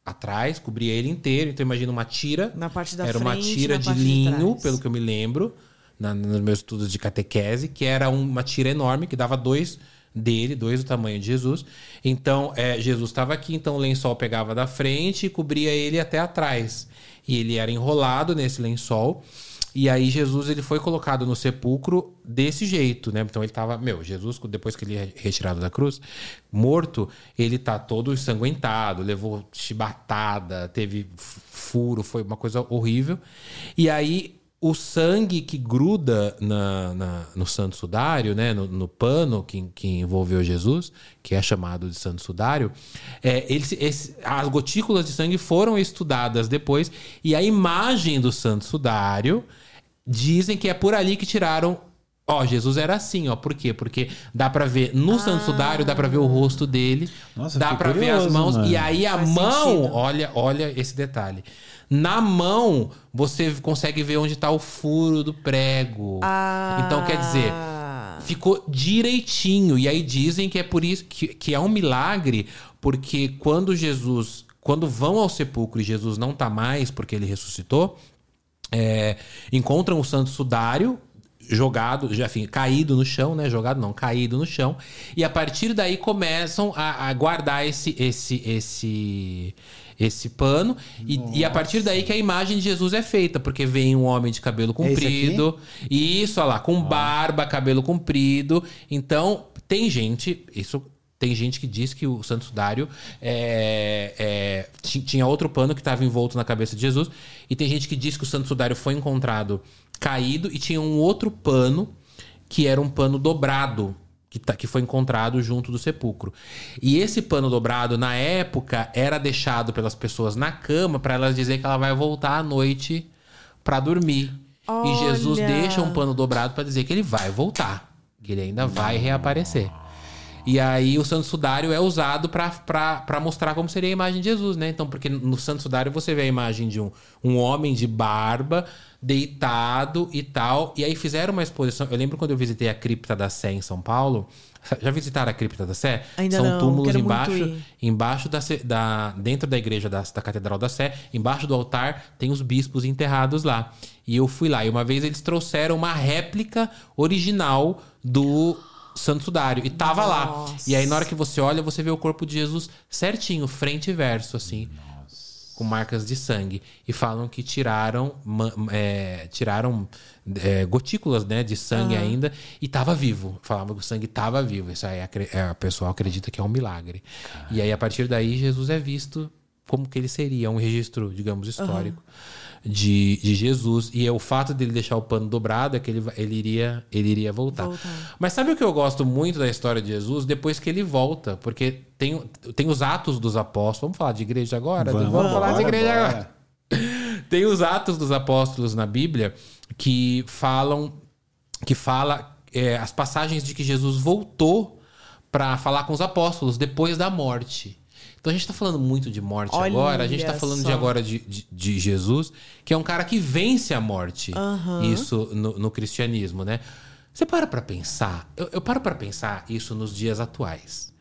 A: atrás, cobria ele inteiro. Então imagina uma tira.
C: Na parte da
A: era uma
C: frente,
A: tira
C: na
A: de
C: de
A: linho,
C: trás.
A: pelo que eu me lembro, na- nos meus estudos de catequese, que era uma tira enorme, que dava dois dele, dois do tamanho de Jesus. Então, é, Jesus estava aqui, então o lençol pegava da frente e cobria ele até atrás. E ele era enrolado nesse lençol. E aí Jesus ele foi colocado no sepulcro desse jeito, né? Então ele tava, meu, Jesus depois que ele é retirado da cruz, morto, ele tá todo ensanguentado, levou chibatada, teve furo, foi uma coisa horrível. E aí o sangue que gruda na, na- no santo sudário, né, no, no pano que, que envolveu Jesus, que é chamado de santo sudário, é, ele, se- esse- as gotículas de sangue foram estudadas depois e a imagem do santo sudário dizem que é por ali que tiraram. Ó, Jesus era assim, ó. Por quê? Porque dá pra ver no santo sudário, dá pra ver o rosto dele,
B: Nossa,
A: dá pra ver as mãos
B: mano.
A: e aí a
C: Faz
A: mão,
C: sentido.
A: olha, olha esse detalhe. Na mão, você consegue ver onde tá o furo do prego.
C: Ah.
A: Então, quer dizer, ficou direitinho. E aí dizem que é por isso que, que é um milagre, porque quando Jesus, quando vão ao sepulcro e Jesus não tá mais, porque ele ressuscitou, é, encontram o santo sudário jogado, já enfim, caído no chão, né? Jogado não, caído no chão. E a partir daí começam a, a guardar esse esse esse esse pano e, e a partir daí que a imagem de Jesus é feita, porque vem um homem de cabelo
B: É
A: comprido, isso, olha lá, com barba, cabelo comprido. Então, tem gente, isso tem gente que diz que o Santo Sudário é, é, ti- tinha outro pano que estava envolto na cabeça de Jesus. E tem gente que diz que o Santo Sudário foi encontrado caído e tinha um outro pano que era um pano dobrado. Que, tá- que foi encontrado junto do sepulcro. E esse pano dobrado, na época, era deixado pelas pessoas na cama para elas dizer que ela vai voltar à noite para dormir. E Jesus
C: Olha!
A: deixa um pano dobrado para dizer que ele vai voltar, que ele ainda vai reaparecer. E aí o Santo Sudário é usado pra mostrar como seria a imagem de Jesus, né? Então, porque no Santo Sudário você vê a imagem de um, um homem de barba, deitado e tal. E aí fizeram uma exposição. Eu lembro quando eu visitei a cripta da Sé em São Paulo. Já visitaram a cripta da Sé?
C: Ainda
A: São
C: não,
A: túmulos embaixo, embaixo da, da dentro da igreja da, da Catedral da Sé, embaixo do altar tem os bispos enterrados lá. E eu fui lá e uma vez eles trouxeram uma réplica original do Santo Sudário e tava lá.
C: Nossa.
A: E aí na hora que você olha, você vê o corpo de Jesus certinho, frente e verso assim. Com marcas de sangue. E falam que tiraram, é, tiraram é, gotículas né, de sangue ainda e tava vivo. Falavam que o sangue tava vivo. Isso aí acre- é, a pessoa acredita que é um milagre. E aí, a partir daí, Jesus é visto como que ele seria, um registro, digamos, histórico. De, de Jesus. E é o fato dele deixar o pano dobrado é que ele, ele, iria, ele iria voltar.
C: Voltar.
A: Mas sabe o que eu gosto muito da história de Jesus? Depois que ele volta. Porque tem, tem os atos dos apóstolos. Vamos falar de igreja agora? Vamos, falar de
B: bora,
A: igreja
B: bora.
A: agora. Tem os atos dos apóstolos na Bíblia que falam que fala é, as passagens de que Jesus voltou para falar com os apóstolos depois da morte. Então a gente está falando muito de morte
C: Olha
A: agora. A gente está falando de
C: só.
A: agora de, de, de Jesus, que é um cara que vence a morte. Isso no, no cristianismo, né? Você para para pensar. Eu, eu paro para pensar isso nos dias atuais.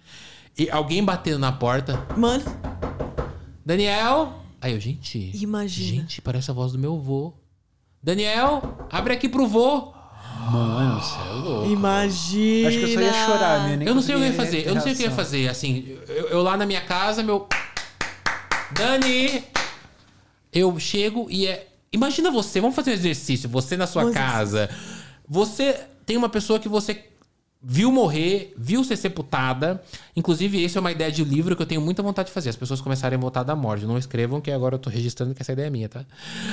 A: E alguém batendo na porta,
C: Mano,
A: Daniel. Aí eu, gente.
C: Imagina.
A: Gente, parece a voz do meu vô. Daniel, abre aqui pro vô.
B: Mano, você é louco.
C: imagina.
B: Acho que eu só ia chorar, né? Nem
A: Eu não sei o que eu ia fazer. Eu não sei o que eu ia fazer. Assim, eu, eu lá na minha casa, meu. Dani! Eu chego e é. Imagina você, vamos fazer um exercício. Você na sua
C: Vamos
A: casa. Você tem uma pessoa que você viu morrer, viu ser sepultada. Inclusive, essa é uma ideia de livro que eu tenho muita vontade de fazer. As pessoas começarem a voltar da morte. Não escrevam, que agora eu tô registrando que essa ideia é minha, tá?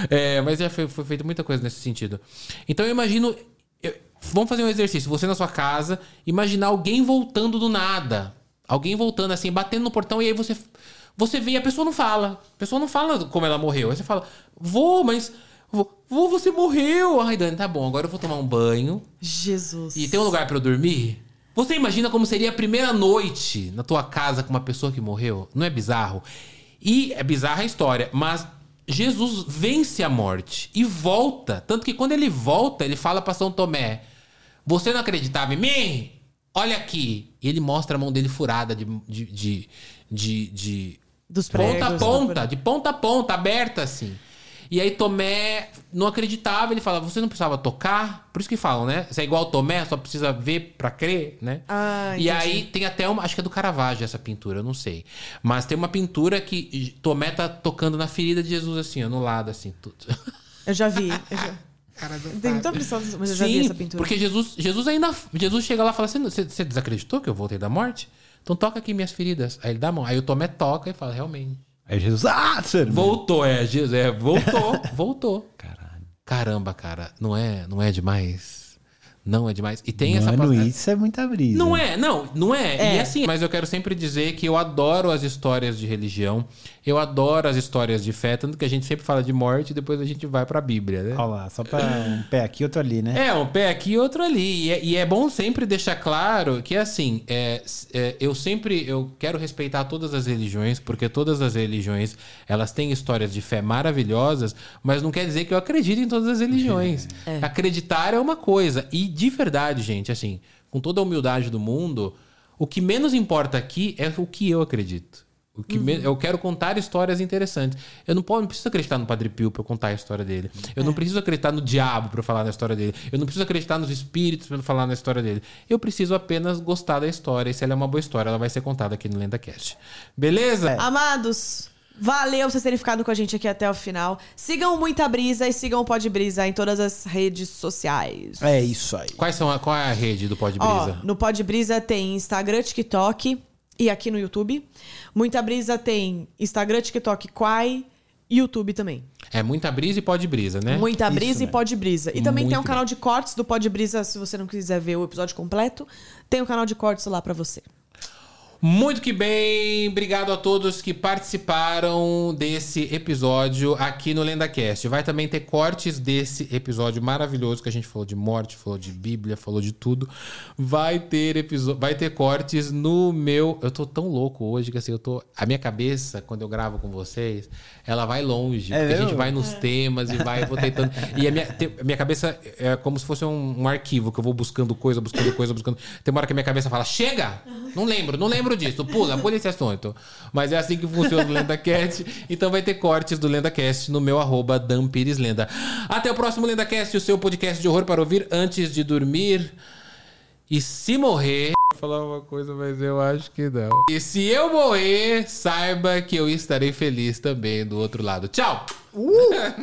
A: É, mas já foi, foi feita muita coisa nesse sentido. Então eu imagino. Vamos fazer um exercício. Você na sua casa, imaginar alguém voltando do nada. Alguém voltando assim, batendo no portão, e aí você. Você vê e a pessoa não fala. A pessoa não fala como ela morreu. Aí você fala, vou, mas. Vô, você morreu. Ai, Dani, tá bom. Agora eu vou tomar um banho.
C: Jesus.
A: E tem um lugar pra eu dormir? Você imagina como seria a primeira noite na tua casa com uma pessoa que morreu? Não é bizarro? E é bizarra a história, mas Jesus vence a morte e volta. Tanto que quando ele volta, ele fala pra São Tomé: Você não acreditava em mim? Olha aqui. E ele mostra a mão dele furada de. de, de, de, de
C: Dos
A: ponta a
C: pregos,
A: ponta, de ponta a ponta, aberta assim. E aí Tomé não acreditava, ele falava, você não precisava tocar? Por isso que falam, né? Você é igual Tomé, só precisa ver pra crer, né?
C: Ah,
A: e aí tem até uma, acho que é do Caravaggio essa pintura, eu não sei. Mas tem uma pintura que Tomé tá tocando na ferida de Jesus assim, ó, no lado assim, tudo.
C: Eu já vi. Eu já... Tem muita pressão, mas eu já vi essa pintura.
A: porque Jesus, Jesus ainda. Jesus chega lá e fala assim: você, você desacreditou que eu voltei da morte? Então toca aqui minhas feridas. Aí ele dá a mão. Aí o Tomé toca e fala: realmente.
B: Aí Jesus, ah, sério.
A: Voltou, é, Jesus, é, voltou, voltou.
B: Caralho.
A: Caramba, cara, não é, não é demais? Não é demais. E tem essa
B: Mano,
A: essa
B: isso é muita brisa.
A: não é, não, não é.
C: É.
A: E assim, mas eu quero sempre dizer que eu adoro as histórias de religião, eu adoro as histórias de fé, tanto que a gente sempre fala de morte e depois a gente vai pra Bíblia, né?
B: Olha lá, só pra um pé aqui, outro ali, né?
A: É, um pé aqui e outro ali. E é, e é bom sempre deixar claro que, assim, é, é, eu sempre eu quero respeitar todas as religiões, porque todas as religiões elas têm histórias de fé maravilhosas, mas não quer dizer que eu acredito em todas as religiões. Acreditar é uma coisa. E de verdade, gente, assim, com toda a humildade do mundo, o que menos importa aqui é o que eu acredito. O que me- Eu quero contar histórias interessantes. Eu não, posso, não preciso acreditar no Padre Pio pra eu contar a história dele. Eu não preciso acreditar no diabo pra eu falar na história dele. Eu não preciso acreditar nos espíritos pra eu falar na história dele. Eu preciso apenas gostar da história. E se ela é uma boa história, ela vai ser contada aqui no LendaCast. Beleza?
C: Amados, valeu vocês terem ficado com a gente aqui até o final. Sigam Muita Brisa e sigam o Pode Brisa em todas as redes sociais.
B: É isso aí.
A: Quais são a, qual é a rede do Pode
C: Ó,
A: Brisa?
C: no Pode Brisa tem Instagram, TikTok e aqui no YouTube. Muita Brisa tem Instagram, TikTok, Quai e YouTube também.
A: É muita brisa e Pode Brisa, né?
C: Muita
B: Isso
C: Brisa e. Pode Brisa. E também tem um
A: Muito
C: canal de cortes do Pode Brisa, se você não quiser ver o episódio completo. Tem um canal de cortes lá pra você.
A: Muito que bem, obrigado a todos que participaram desse episódio aqui no LendaCast. Vai também ter cortes desse episódio maravilhoso que a gente falou de morte, falou de Bíblia, falou de tudo. Vai ter episódio, vai ter cortes no meu. Eu tô tão louco hoje que assim, eu tô. A minha cabeça, quando eu gravo com vocês, ela vai longe.
B: É
A: porque a gente vai nos temas e vai, eu vou tentando. E a minha, te- a minha cabeça é como se fosse um, um arquivo que eu vou buscando coisa, buscando coisa, buscando. Tem uma hora que a minha cabeça fala: chega! Não lembro, não lembro disso. Pula, pula esse assunto. Mas é assim que funciona o LendaCast. Então vai ter cortes do LendaCast no meu arroba Dan Pires Lenda. Até o próximo LendaCast, o seu podcast de horror para ouvir antes de dormir. E se morrer. Vou falar uma coisa, mas eu acho que não. E se eu morrer, saiba que eu estarei feliz também do outro lado. Tchau!